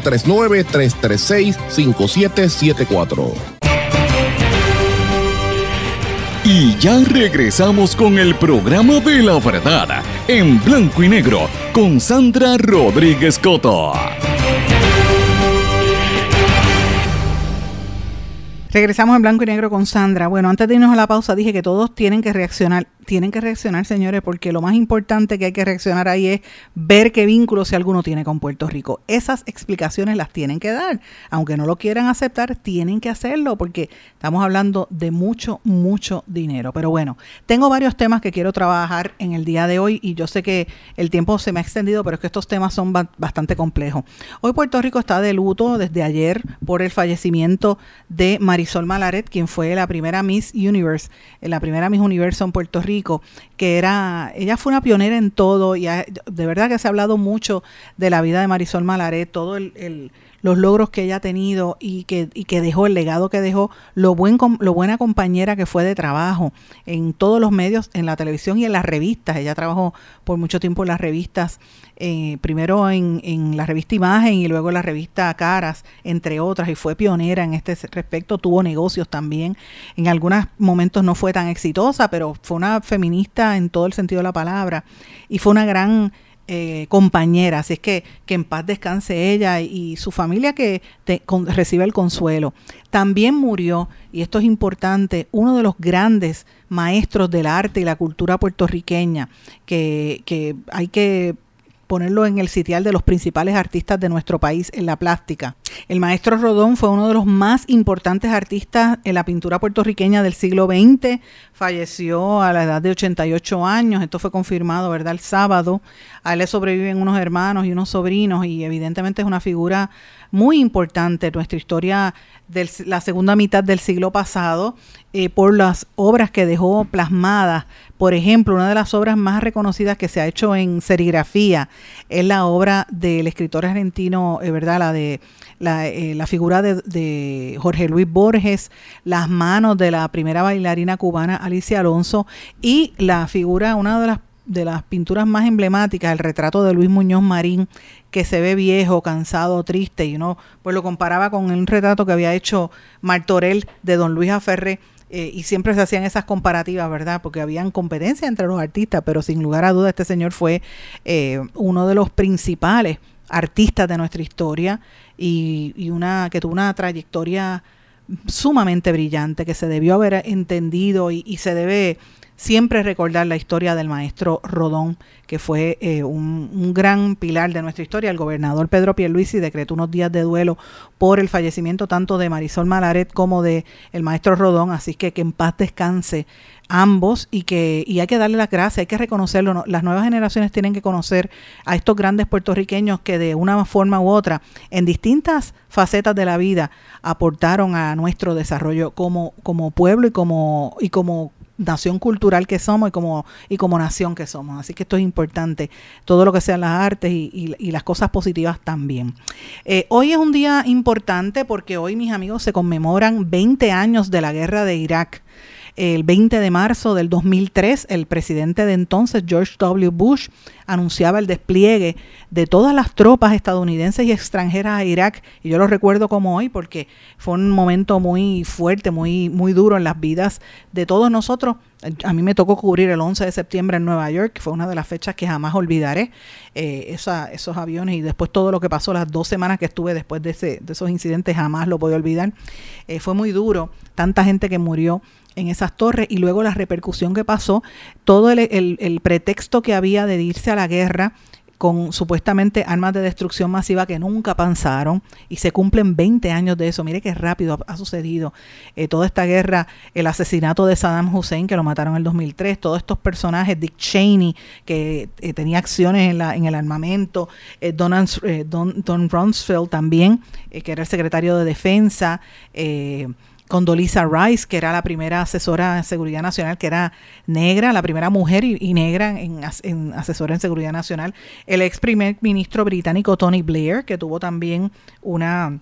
939-336-5774. Y ya regresamos con el programa de la verdad, en blanco y negro, con Sandra Rodríguez Coto. Regresamos en blanco y negro con Sandra. Bueno, antes de irnos a la pausa dije que todos tienen que reaccionar tienen que reaccionar, señores, porque lo más importante que hay que reaccionar ahí es ver qué vínculo, si alguno, tiene con Puerto Rico. Esas explicaciones las tienen que dar. Aunque no lo quieran aceptar, tienen que hacerlo, porque estamos hablando de mucho, mucho dinero. Pero bueno, tengo varios temas que quiero trabajar en el día de hoy y yo sé que el tiempo se me ha extendido, pero es que estos temas son bastante complejos. Hoy Puerto Rico está de luto desde ayer por el fallecimiento de Marisol Malaret, quien fue la primera Miss Universe, la primera Miss Universo en Puerto Rico que era, ella fue una pionera en todo y de verdad que se ha hablado mucho de la vida de Marisol Malaret, todo el, los logros que ella ha tenido y que, y que dejó, el legado que dejó, lo, buen, lo buena compañera que fue de trabajo en todos los medios, en la televisión y en las revistas. Ella trabajó por mucho tiempo en las revistas eh, primero en, en, la revista Imagen y luego en la revista Caras, entre otras, y fue pionera en este respecto, tuvo negocios también. En algunos momentos no fue tan exitosa, pero fue una feminista en todo el sentido de la palabra y fue una gran eh, compañera, así es que que en paz descanse ella y, su familia que recibe el consuelo. También murió, y esto es importante, uno de los grandes maestros del arte y la cultura puertorriqueña, que, que hay que ponerlo en el sitial de los principales artistas de nuestro país en la plástica. El maestro Rodón fue uno de los más importantes artistas en la pintura puertorriqueña del siglo XX. Falleció a la edad de 88 años. Esto fue confirmado, ¿verdad? El sábado. A él le sobreviven unos hermanos y unos sobrinos y evidentemente es una figura muy importante en nuestra historia de la segunda mitad del siglo pasado eh, por las obras que dejó plasmadas. Por ejemplo, una de las obras más reconocidas que se ha hecho en serigrafía es la obra del escritor argentino, eh, ¿verdad? La de la, eh, figura de, de, Jorge Luis Borges, las manos de la primera bailarina cubana Alicia Alonso y la figura, una de las de las pinturas más emblemáticas, el retrato de Luis Muñoz Marín, que se ve viejo, cansado, triste, y uno pues lo comparaba con un retrato que había hecho Martorell de Don Luis Aferré, eh, y siempre se hacían esas comparativas, ¿verdad? Porque habían competencia entre los artistas, pero sin lugar a duda este señor fue eh, uno de los principales artistas de nuestra historia y, y, una que tuvo una trayectoria sumamente brillante, que se debió haber entendido y, y se debe siempre recordar la historia del maestro Rodón, que fue eh, un, gran pilar de nuestra historia. El gobernador Pedro Pierluisi decretó unos días de duelo por el fallecimiento tanto de Marisol Malaret como de el maestro Rodón, así que que en paz descanse ambos y que y hay que darle las gracias, hay que reconocerlo. Las nuevas generaciones tienen que conocer a estos grandes puertorriqueños que de una forma u otra, en distintas facetas de la vida, aportaron a nuestro desarrollo como, como pueblo y como, y como nación cultural que somos y como, y como nación que somos. Así que esto es importante, todo lo que sean las artes y, y, las cosas positivas también. Eh, hoy es un día importante porque hoy, mis amigos, se conmemoran 20 años de la guerra de Irak. El 20 de marzo del 2003, el presidente de entonces, George W. Bush, anunciaba el despliegue de todas las tropas estadounidenses y extranjeras a Irak. Y yo lo recuerdo como hoy porque fue un momento muy fuerte, muy, muy duro en las vidas de todos nosotros. A mí me tocó cubrir el 11 de septiembre en Nueva York, que fue una de las fechas que jamás olvidaré, eh, esos aviones y después todo lo que pasó, las dos semanas que estuve después de, ese, de esos incidentes, jamás lo voy a olvidar. Eh, fue muy duro, tanta gente que murió en esas torres y luego la repercusión que pasó, todo el, pretexto que había de irse a la guerra con supuestamente armas de destrucción masiva que nunca pensaron y se cumplen 20 años de eso. Mire qué rápido ha, sucedido eh, toda esta guerra, el asesinato de Saddam Hussein que lo mataron en el 2003, todos estos personajes, Dick Cheney que eh, tenía acciones en, la, en el armamento, eh, Don, Don, Rumsfeld también, que era el secretario de defensa, Condoleezza Rice, que era la primera asesora de seguridad nacional, que era negra, la primera mujer y, negra en, en, asesora en seguridad nacional. El ex primer ministro británico Tony Blair, que tuvo también una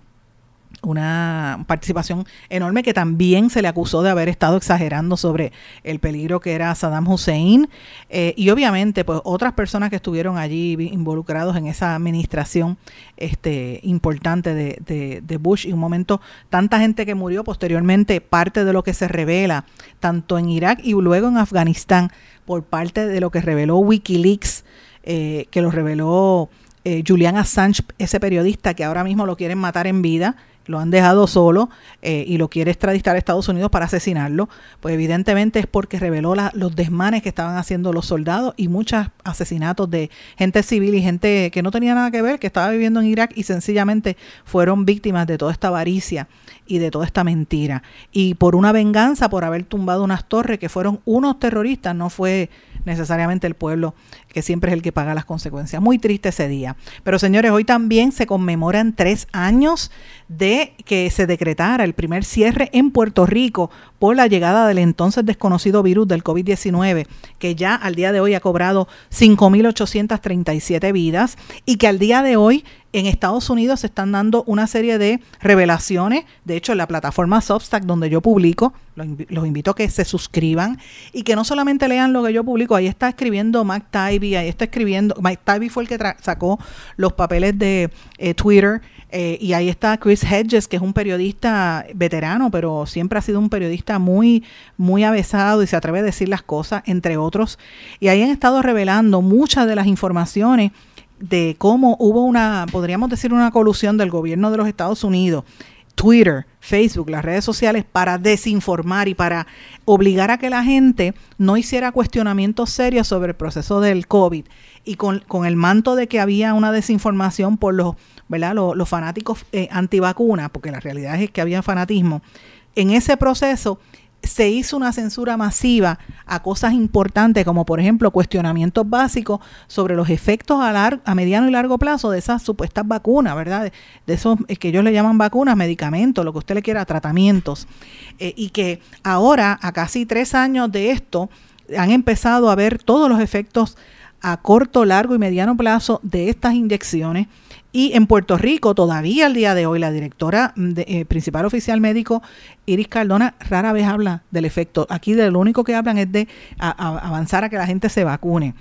una participación enorme que también se le acusó de haber estado exagerando sobre el peligro que era Saddam Hussein. Eh, y obviamente pues otras personas que estuvieron allí involucrados en esa administración este importante de, de, Bush. Y un momento tanta gente que murió posteriormente parte de lo que se revela tanto en Irak y luego en Afganistán por parte de lo que reveló Wikileaks eh, que lo reveló eh, Julian Assange ese periodista que ahora mismo lo quieren matar en vida lo han dejado solo eh, y lo quiere extraditar a Estados Unidos para asesinarlo, pues evidentemente es porque reveló los desmanes que estaban haciendo los soldados y muchos asesinatos de gente civil y gente que no tenía nada que ver, que estaba viviendo en Irak y sencillamente fueron víctimas de toda esta avaricia y de toda esta mentira. Y por una venganza, por haber tumbado unas torres que fueron unos terroristas, no fue necesariamente el pueblo que siempre es el que paga las consecuencias. Muy triste ese día. Pero señores, hoy también se conmemoran tres años de que se decretara el primer cierre en Puerto Rico por la llegada del entonces desconocido virus del COVID-19, que ya al día de hoy ha cobrado 5.837 vidas y que al día de hoy En Estados Unidos se están dando una serie de revelaciones. De hecho, en la plataforma Substack, donde yo publico, los, invi- los invito a que se suscriban y que no solamente lean lo que yo publico. Ahí está escribiendo Mike Ahí está escribiendo. Mike Tybee fue el que sacó los papeles de eh, Twitter. eh, y ahí está Chris Hedges, que es un periodista veterano, pero siempre ha sido un periodista muy, muy avesado y se atreve a decir las cosas, entre otros. Y ahí han estado revelando muchas de las informaciones de cómo hubo una, podríamos decir, una colusión del gobierno de los Estados Unidos, Twitter, Facebook, las redes sociales, para desinformar y para obligar a que la gente no hiciera cuestionamientos serios sobre el proceso del COVID. Y con, con el manto de que había una desinformación por los, ¿verdad? los, fanáticos eh, antivacunas, porque la realidad es que había fanatismo, en ese proceso se hizo una censura masiva a cosas importantes como por ejemplo cuestionamientos básicos sobre los efectos a, lar- a mediano y largo plazo de esas supuestas vacunas, ¿verdad? De, de esos eh, que ellos le llaman vacunas, medicamentos, lo que usted le quiera, tratamientos. Eh, y que ahora, a casi tres años de esto, han empezado a ver todos los efectos a corto, largo y mediano plazo de estas inyecciones. Y en Puerto Rico, todavía al día de hoy, la directora de- eh, principal oficial médico, Iris Cardona, rara vez habla del efecto. Aquí de lo único que hablan es de a- avanzar a que la gente se vacune.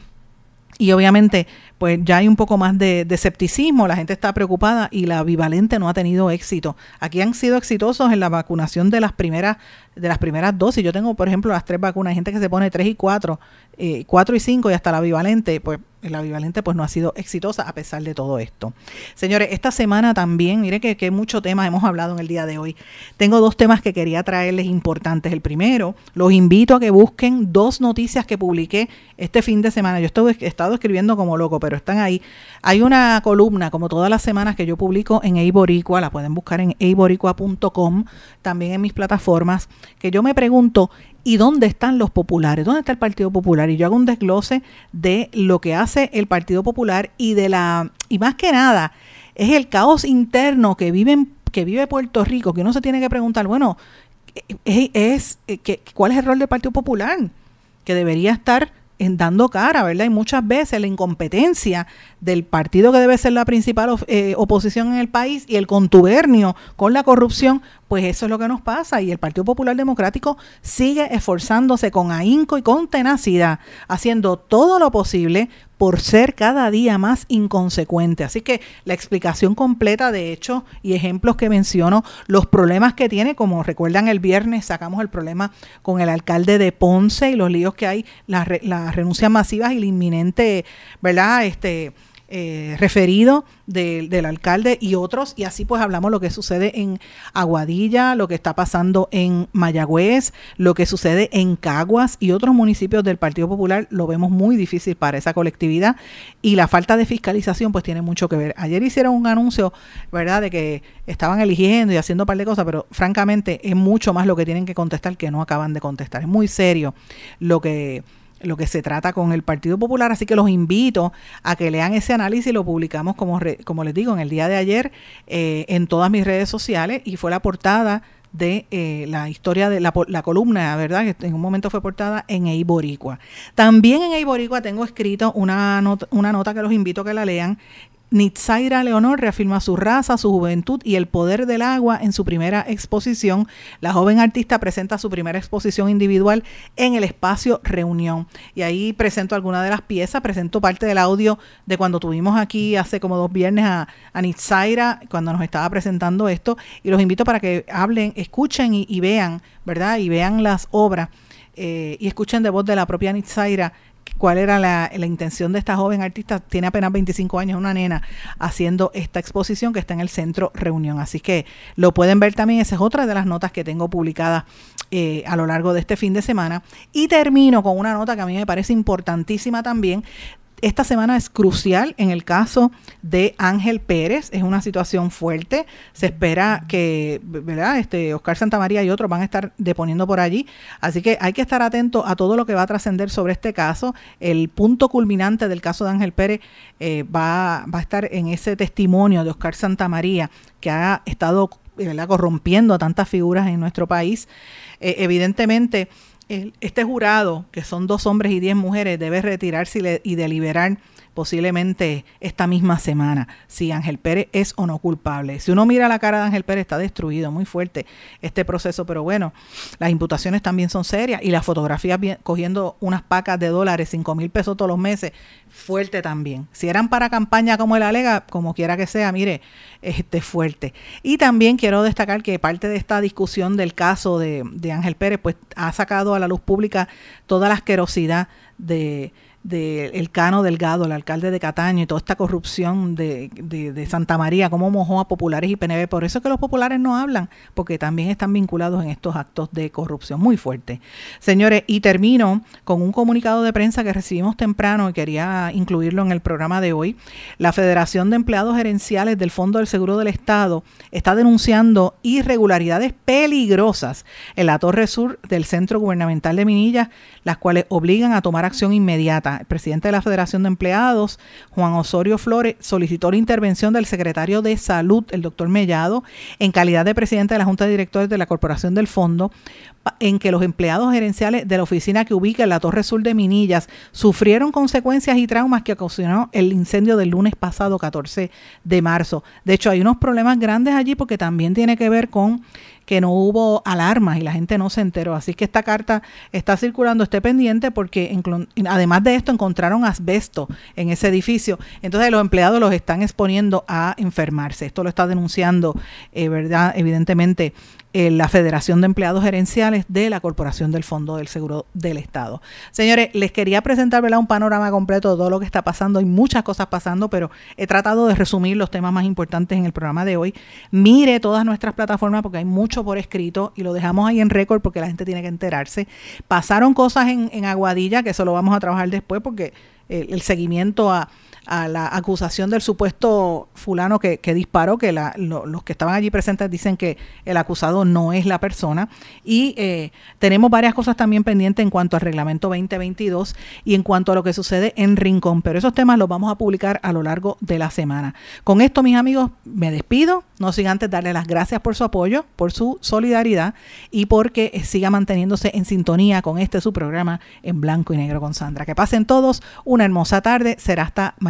Y obviamente, pues ya hay un poco más de, escepticismo, la gente está preocupada y la bivalente no ha tenido éxito. Aquí han sido exitosos en la vacunación de las primeras de las primeras dosis. Yo tengo, por ejemplo, las tres vacunas, gente que se pone tres y cuatro, eh, cuatro y cinco y hasta la bivalente, pues la bivalente pues no ha sido exitosa a pesar de todo esto. Señores, esta semana también, mire que, que mucho tema hemos hablado en el día de hoy. Tengo dos temas que quería traerles importantes. El primero, los invito a que busquen dos noticias que publiqué este fin de semana. Yo estuve- he estado escribiendo como loco, pero están ahí. Hay una columna, como todas las semanas, que yo publico en Eiboricua, la pueden buscar en eiboricua.com, también en mis plataformas, que yo me pregunto, ¿y dónde están los populares? ¿Dónde está el Partido Popular? Y yo hago un desglose de lo que hace el Partido Popular y de la, y más que nada, es el caos interno que viven que vive Puerto Rico, que uno se tiene que preguntar, bueno, es, es- eh, ¿cuál es el rol del Partido Popular? Que debería estar en dando cara, ¿verdad? Y muchas veces la incompetencia del partido que debe ser la principal eh, oposición en el país y el contubernio con la corrupción, pues eso es lo que nos pasa. Y el Partido Popular Democrático sigue esforzándose con ahínco y con tenacidad, haciendo todo lo posible por ser cada día más inconsecuente. Así que la explicación completa de hechos y ejemplos que menciono, los problemas que tiene, como recuerdan el viernes sacamos el problema con el alcalde de Ponce y los líos que hay, las, las renuncias masivas y el inminente, ¿verdad? Este eh, referido del- alcalde y otros, y así pues hablamos lo que sucede en Aguadilla, lo que está pasando en Mayagüez, lo que sucede en Caguas y otros municipios del Partido Popular, lo vemos muy difícil para esa colectividad y la falta de fiscalización pues tiene mucho que ver. Ayer hicieron un anuncio, ¿verdad?, de que estaban eligiendo y haciendo un par de cosas, pero francamente es mucho más lo que tienen que contestar que no acaban de contestar. Es muy serio lo que lo que se trata con el Partido Popular, así que los invito a que lean ese análisis lo publicamos, como, re- como les digo, en el día de ayer eh, en todas mis redes sociales y fue la portada de eh, la historia de la, la columna, ¿verdad? Que en un momento fue portada en Eiboricua. También en Eiboricua tengo escrito una nota, una nota que los invito a que la lean. Nitzaira Leonor reafirma su raza, su juventud y el poder del agua en su primera exposición. La joven artista presenta su primera exposición individual en el espacio Reunión. Y ahí presento algunas de las piezas, presento parte del audio de cuando tuvimos aquí hace como dos viernes a, a Nitzaira, cuando nos estaba presentando esto. Y los invito para que hablen, escuchen y, vean, ¿verdad? Y vean las obras eh, y escuchen de voz de la propia Nitzaira cuál era la, la intención de esta joven artista. Tiene apenas 25 años, una nena, haciendo esta exposición que está en el centro Reunión. Así que lo pueden ver también. Esa es otra de las notas que tengo publicadas eh, a lo largo de este fin de semana. Y termino con una nota que a mí me parece importantísima también. Esta semana es crucial en el caso de Ángel Pérez, es una situación fuerte. Se espera que, ¿verdad? Este Oscar Santamaría y otros van a estar deponiendo por allí, así que hay que estar atento a todo lo que va a trascender sobre este caso. El punto culminante del caso de Ángel Pérez eh, va, a estar en ese testimonio de Oscar Santamaría que ha estado ¿verdad? corrompiendo a tantas figuras en nuestro país. Eh, evidentemente este jurado, que son dos hombres y diez mujeres, debe retirarse y, le- y deliberar posiblemente esta misma semana, si Ángel Pérez es o no culpable. Si uno mira la cara de Ángel Pérez, está destruido, muy fuerte este proceso, pero bueno, las imputaciones también son serias y las fotografías cogiendo unas pacas de dólares, 5 mil pesos todos los meses, fuerte también. Si eran para campaña como él alega, como quiera que sea, mire, este fuerte. Y también quiero destacar que parte de esta discusión del caso de, de Ángel Pérez, pues ha sacado a la luz pública toda la asquerosidad de del de Cano Delgado, el alcalde de Cataño, y toda esta corrupción de, de, Santa María, cómo mojó a populares y PNV. Por eso es que los populares no hablan, porque también están vinculados en estos actos de corrupción muy fuerte. Señores, y termino con un comunicado de prensa que recibimos temprano y quería incluirlo en el programa de hoy. La Federación de Empleados Gerenciales del Fondo del Seguro del Estado está denunciando irregularidades peligrosas en la torre sur del Centro Gubernamental de Minillas, las cuales obligan a tomar acción inmediata presidente de la Federación de Empleados, Juan Osorio Flores, solicitó la intervención del secretario de Salud, el doctor Mellado, en calidad de presidente de la Junta de Directores de la Corporación del Fondo, en que los empleados gerenciales de la oficina que ubica en la Torre Sur de Minillas sufrieron consecuencias y traumas que ocasionó el incendio del lunes pasado, 14 de marzo. De hecho, hay unos problemas grandes allí porque también tiene que ver con que no hubo alarmas y la gente no se enteró. Así que esta carta está circulando, esté pendiente porque además de esto encontraron asbesto en ese edificio. Entonces los empleados los están exponiendo a enfermarse. Esto lo está denunciando, eh, ¿verdad? Evidentemente eh, la Federación de Empleados Gerenciales de la Corporación del Fondo del Seguro del Estado. Señores, les quería presentar un panorama completo de todo lo que está pasando. Hay muchas cosas pasando, pero he tratado de resumir los temas más importantes en el programa de hoy. Mire todas nuestras plataformas porque hay mucho por escrito y lo dejamos ahí en récord porque la gente tiene que enterarse. Pasaron cosas en, Aguadilla, que eso lo vamos a trabajar después porque el seguimiento a a la acusación del supuesto fulano que, disparó, que los que estaban allí presentes dicen que el acusado no es la persona. Y eh, tenemos varias cosas también pendientes en cuanto al reglamento 2022 y en cuanto a lo que sucede en Rincón. Pero esos temas los vamos a publicar a lo largo de la semana. Con esto, mis amigos, me despido. No sin antes darle las gracias por su apoyo, por su solidaridad y porque eh, siga manteniéndose en sintonía con este su programa en blanco y negro con Sandra. Que pasen todos una hermosa tarde. Será hasta mañana